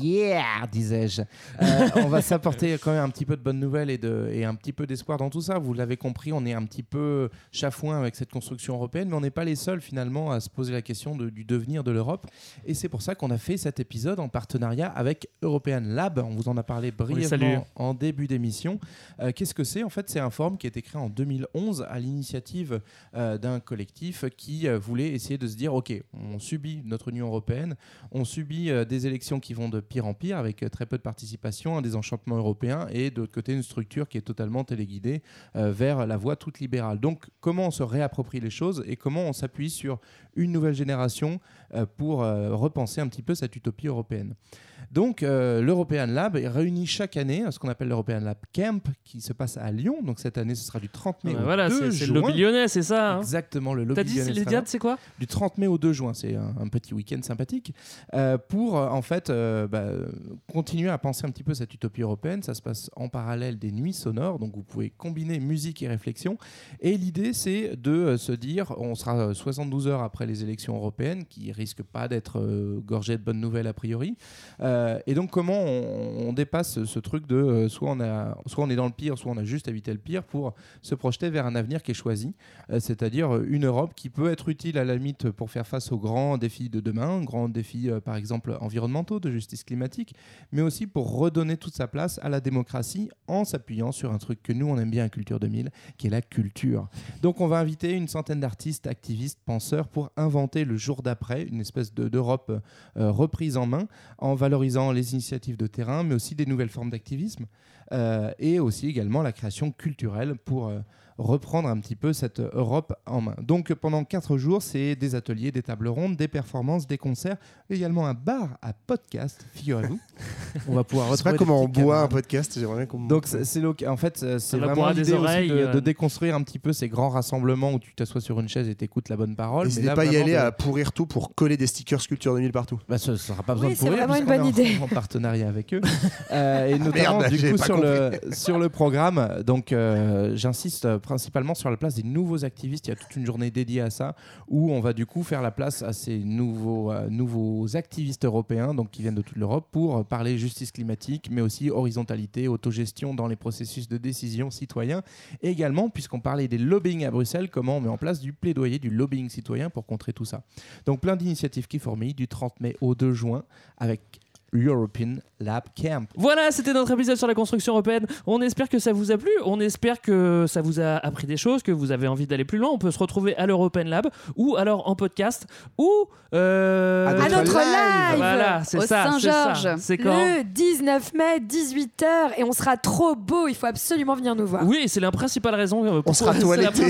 Yeah, disais-je. Euh, on va s'apporter quand même un petit peu de bonnes nouvelles et, de, et un petit peu d'espoir dans tout ça. Vous l'avez compris, on est un petit peu chafouin avec cette construction européenne, mais on n'est pas les seuls finalement à se poser la question de- du devenir de l'Europe. Et c'est pour ça qu'on a fait cet épisode en partenariat avec European Lab. On vous en a parlé brièvement en début d'émission. Euh, Qu'est-ce que c'est? En fait, c'est un forum qui a été créé en 2011 à l'initiative euh, d'un collectif qui voulait essayer de se dire, OK, on subit notre Union européenne, on subit des élections qui vont de pire en pire avec euh, très peu de participation, un désenchantement européen et de l'autre côté une structure qui est totalement téléguidée euh, vers la voie toute libérale. Donc comment on se réapproprie les choses et comment on s'appuie sur une nouvelle génération euh, pour repenser un petit peu cette utopie européenne? Donc euh, l'European Lab réunit chaque année ce qu'on appelle l'European Lab Camp qui se passe à Lyon. Donc cette année ce sera du 30 mai Ouais, au voilà, 2 c'est c'est le juin. lobby lyonnais, c'est ça hein Exactement, le lobby T'as dit lyonnais les dates, c'est quoi Du 30 mai au 2 juin, c'est un, un petit week-end sympathique, euh, pour euh, en fait euh, bah, continuer à penser un petit peu cette utopie européenne. Ça se passe en parallèle des nuits sonores, donc vous pouvez combiner musique et réflexion. Et l'idée, c'est de se dire, on sera euh, 72 heures après les élections européennes, qui risquent pas d'être gorgées de bonnes nouvelles a priori. Euh, et donc, comment on, dépasse ce, truc de euh, soit, on a, soit on est dans le pire, soit on a juste évité le pire pour se projeter vers un avenir qui est choisi, euh, c'est-à-dire euh, une Europe qui peut être utile à la limite pour faire face aux grands défis de demain, grands défis euh, par exemple environnementaux, de justice climatique, mais aussi pour redonner toute sa place à la démocratie en s'appuyant sur un truc que nous on aime bien à Culture 2000, qui est la culture. Donc on va inviter une centaine d'artistes, activistes, penseurs pour inventer le jour d'après une espèce de- d'Europe euh, reprise en main en valorisant les initiatives de terrain, mais aussi des nouvelles formes d'activisme euh, et aussi également la création culturelle pour euh, reprendre un petit peu cette Europe en main. Donc pendant quatre jours, c'est des ateliers, des tables rondes, des performances, des concerts, également un bar à podcast, figurez-vous. on va pouvoir Je sais pas retrouver comment on boit un podcast. J'aimerais bien qu'on. Donc c'est c'est en fait euh, c'est va vraiment l'idée de, euh. de déconstruire un petit peu ces grands rassemblements où tu t'assois sur une chaise et t'écoutes la bonne parole. N'hésitez pas à y aller de- à pourrir tout pour coller des stickers Sculpture 2000 partout. bah, ce ne sera pas besoin Oui, de c'est pourrir, vraiment une bonne idée. En, partenariat avec eux. Euh, et notamment, Merde, du coup, sur le, sur le programme, donc euh, j'insiste euh, principalement sur la place des nouveaux activistes. Il y a toute une journée dédiée à ça, où on va du coup faire la place à ces nouveaux, euh, nouveaux activistes européens, donc qui viennent de toute l'Europe, pour parler justice climatique, mais aussi horizontalité, autogestion dans les processus de décision citoyens. Et également, puisqu'on parlait des lobbying à Bruxelles, comment on met en place du plaidoyer, du lobbying citoyen pour contrer tout ça. Donc plein d'initiatives qui fourmillent du 30 mai au 2 juin avec European Lab Camp. Voilà, c'était notre épisode sur la construction européenne. On espère que ça vous a plu. On espère que ça vous a appris des choses, que vous avez envie d'aller plus loin. On peut se retrouver à l'European Lab ou alors en podcast ou euh, À notre live Voilà, c'est ça. Saint-Georges. C'est quand Le 19 mai, 18h. Et on sera trop beau. Il faut absolument venir nous voir. Oui, c'est la principale raison. euh, pour- sera toiletté.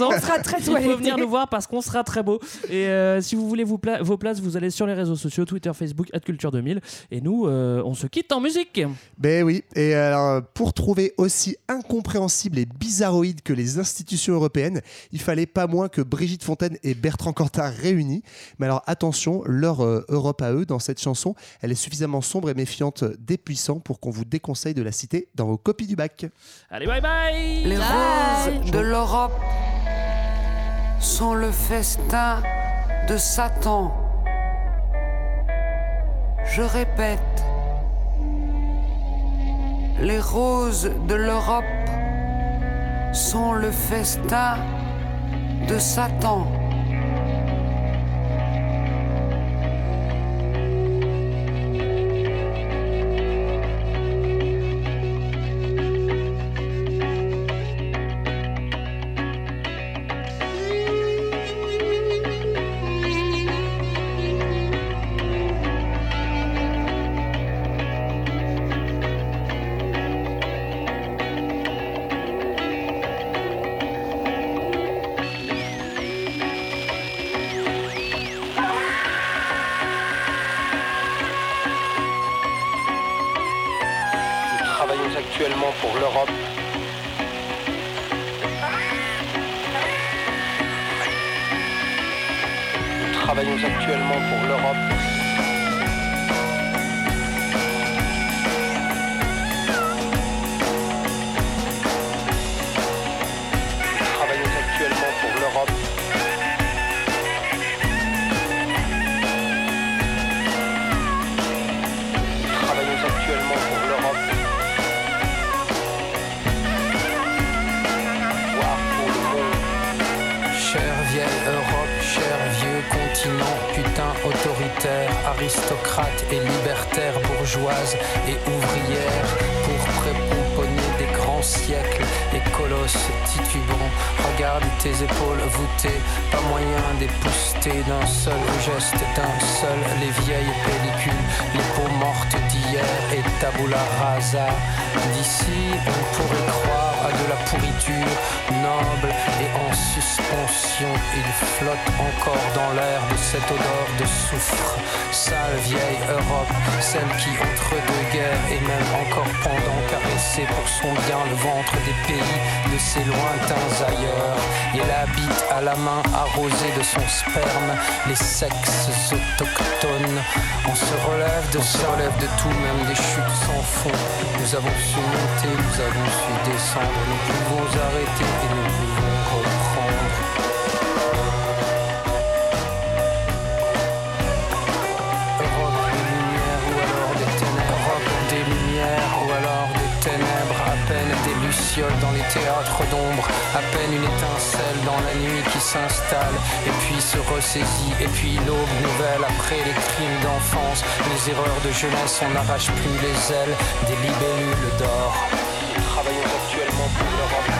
On sera très Il faut toiletté. venir nous voir parce qu'on sera très beau. Et euh, si vous voulez vous pla- vos places, vous allez sur les réseaux sociaux, Twitter, Facebook, Culture 2000. Et nous, euh, on se quitte en musique. Ben oui, et alors pour trouver aussi incompréhensible et bizarroïde que les institutions européennes, il fallait pas moins que Brigitte Fontaine et Bertrand Cantat réunis. Mais alors attention, leur euh, Europe à eux dans cette chanson, elle est suffisamment sombre et méfiante des puissants pour qu'on vous déconseille de la citer dans vos copies du bac. Allez, bye bye Les roses de l'Europe sont le festin de Satan. Je répète, les roses de l'Europe sont le festin de Satan. Continent, putain autoritaire, aristocrate et libertaire, bourgeoise et ouvrière, pour prépomponner des grands siècles et colosses titubants. Regarde tes épaules voûtées, pas moyen d'épousseter d'un seul geste, d'un seul les vieilles pellicules, les peaux mortes et tabula rasa. D'ici, on pourrait croire à de la pourriture noble et en suspension. Il flotte encore dans l'air de cette odeur de soufre. Sale vieille Europe, celle qui entre deux guerres et même encore pendant caressait pour son bien le ventre des pays de ses lointains ailleurs. Il habite à la main arrosée de son sperme les sexes autochtones. On se relève de se relève de tout, même des chutes sans fond. Nous avons su monter, nous avons su descendre, nous pouvons arrêter et nous pouvons reprendre. Théâtres d'ombre. À peine une étincelle dans la nuit qui s'installe. Et puis se ressaisit. Et puis l'aube nouvelle après les crimes d'enfance. Les erreurs de jeunesse, on n'arrache plus les ailes des libellules d'or. Travaillons actuellement pour l'Europe.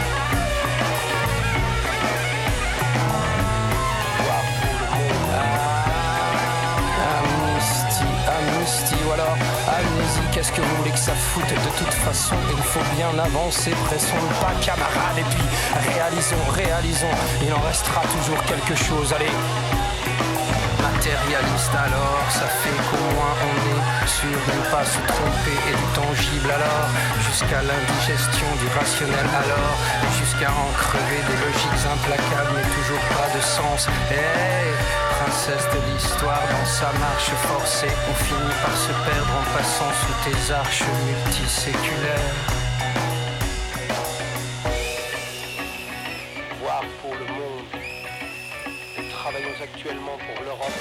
Voir pour le monde. Amnistie, amnistie, ou qu'est-ce que vous voulez que ça foute De toute façon, il faut bien avancer, pressons le pas, camarades, et puis réalisons, réalisons, il en restera toujours quelque chose, allez. Matérialiste alors, ça fait qu'au moins on est sûr de ne pas se tromper. Et du tangible alors, jusqu'à l'indigestion du rationnel alors, jusqu'à en crever des logiques implacables mais toujours pas de sens. Hey, princesse de l'histoire dans sa marche forcée, on finit par se perdre en passant sous tes arches multiséculaires. Voir pour le monde. Nous travaillons actuellement pour l'Europe.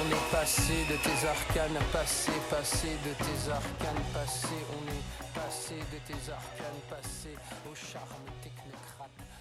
On est passé de tes arcanes, passé, passé de tes arcanes, passé, on est passé de tes arcanes, passé au charme technocrate.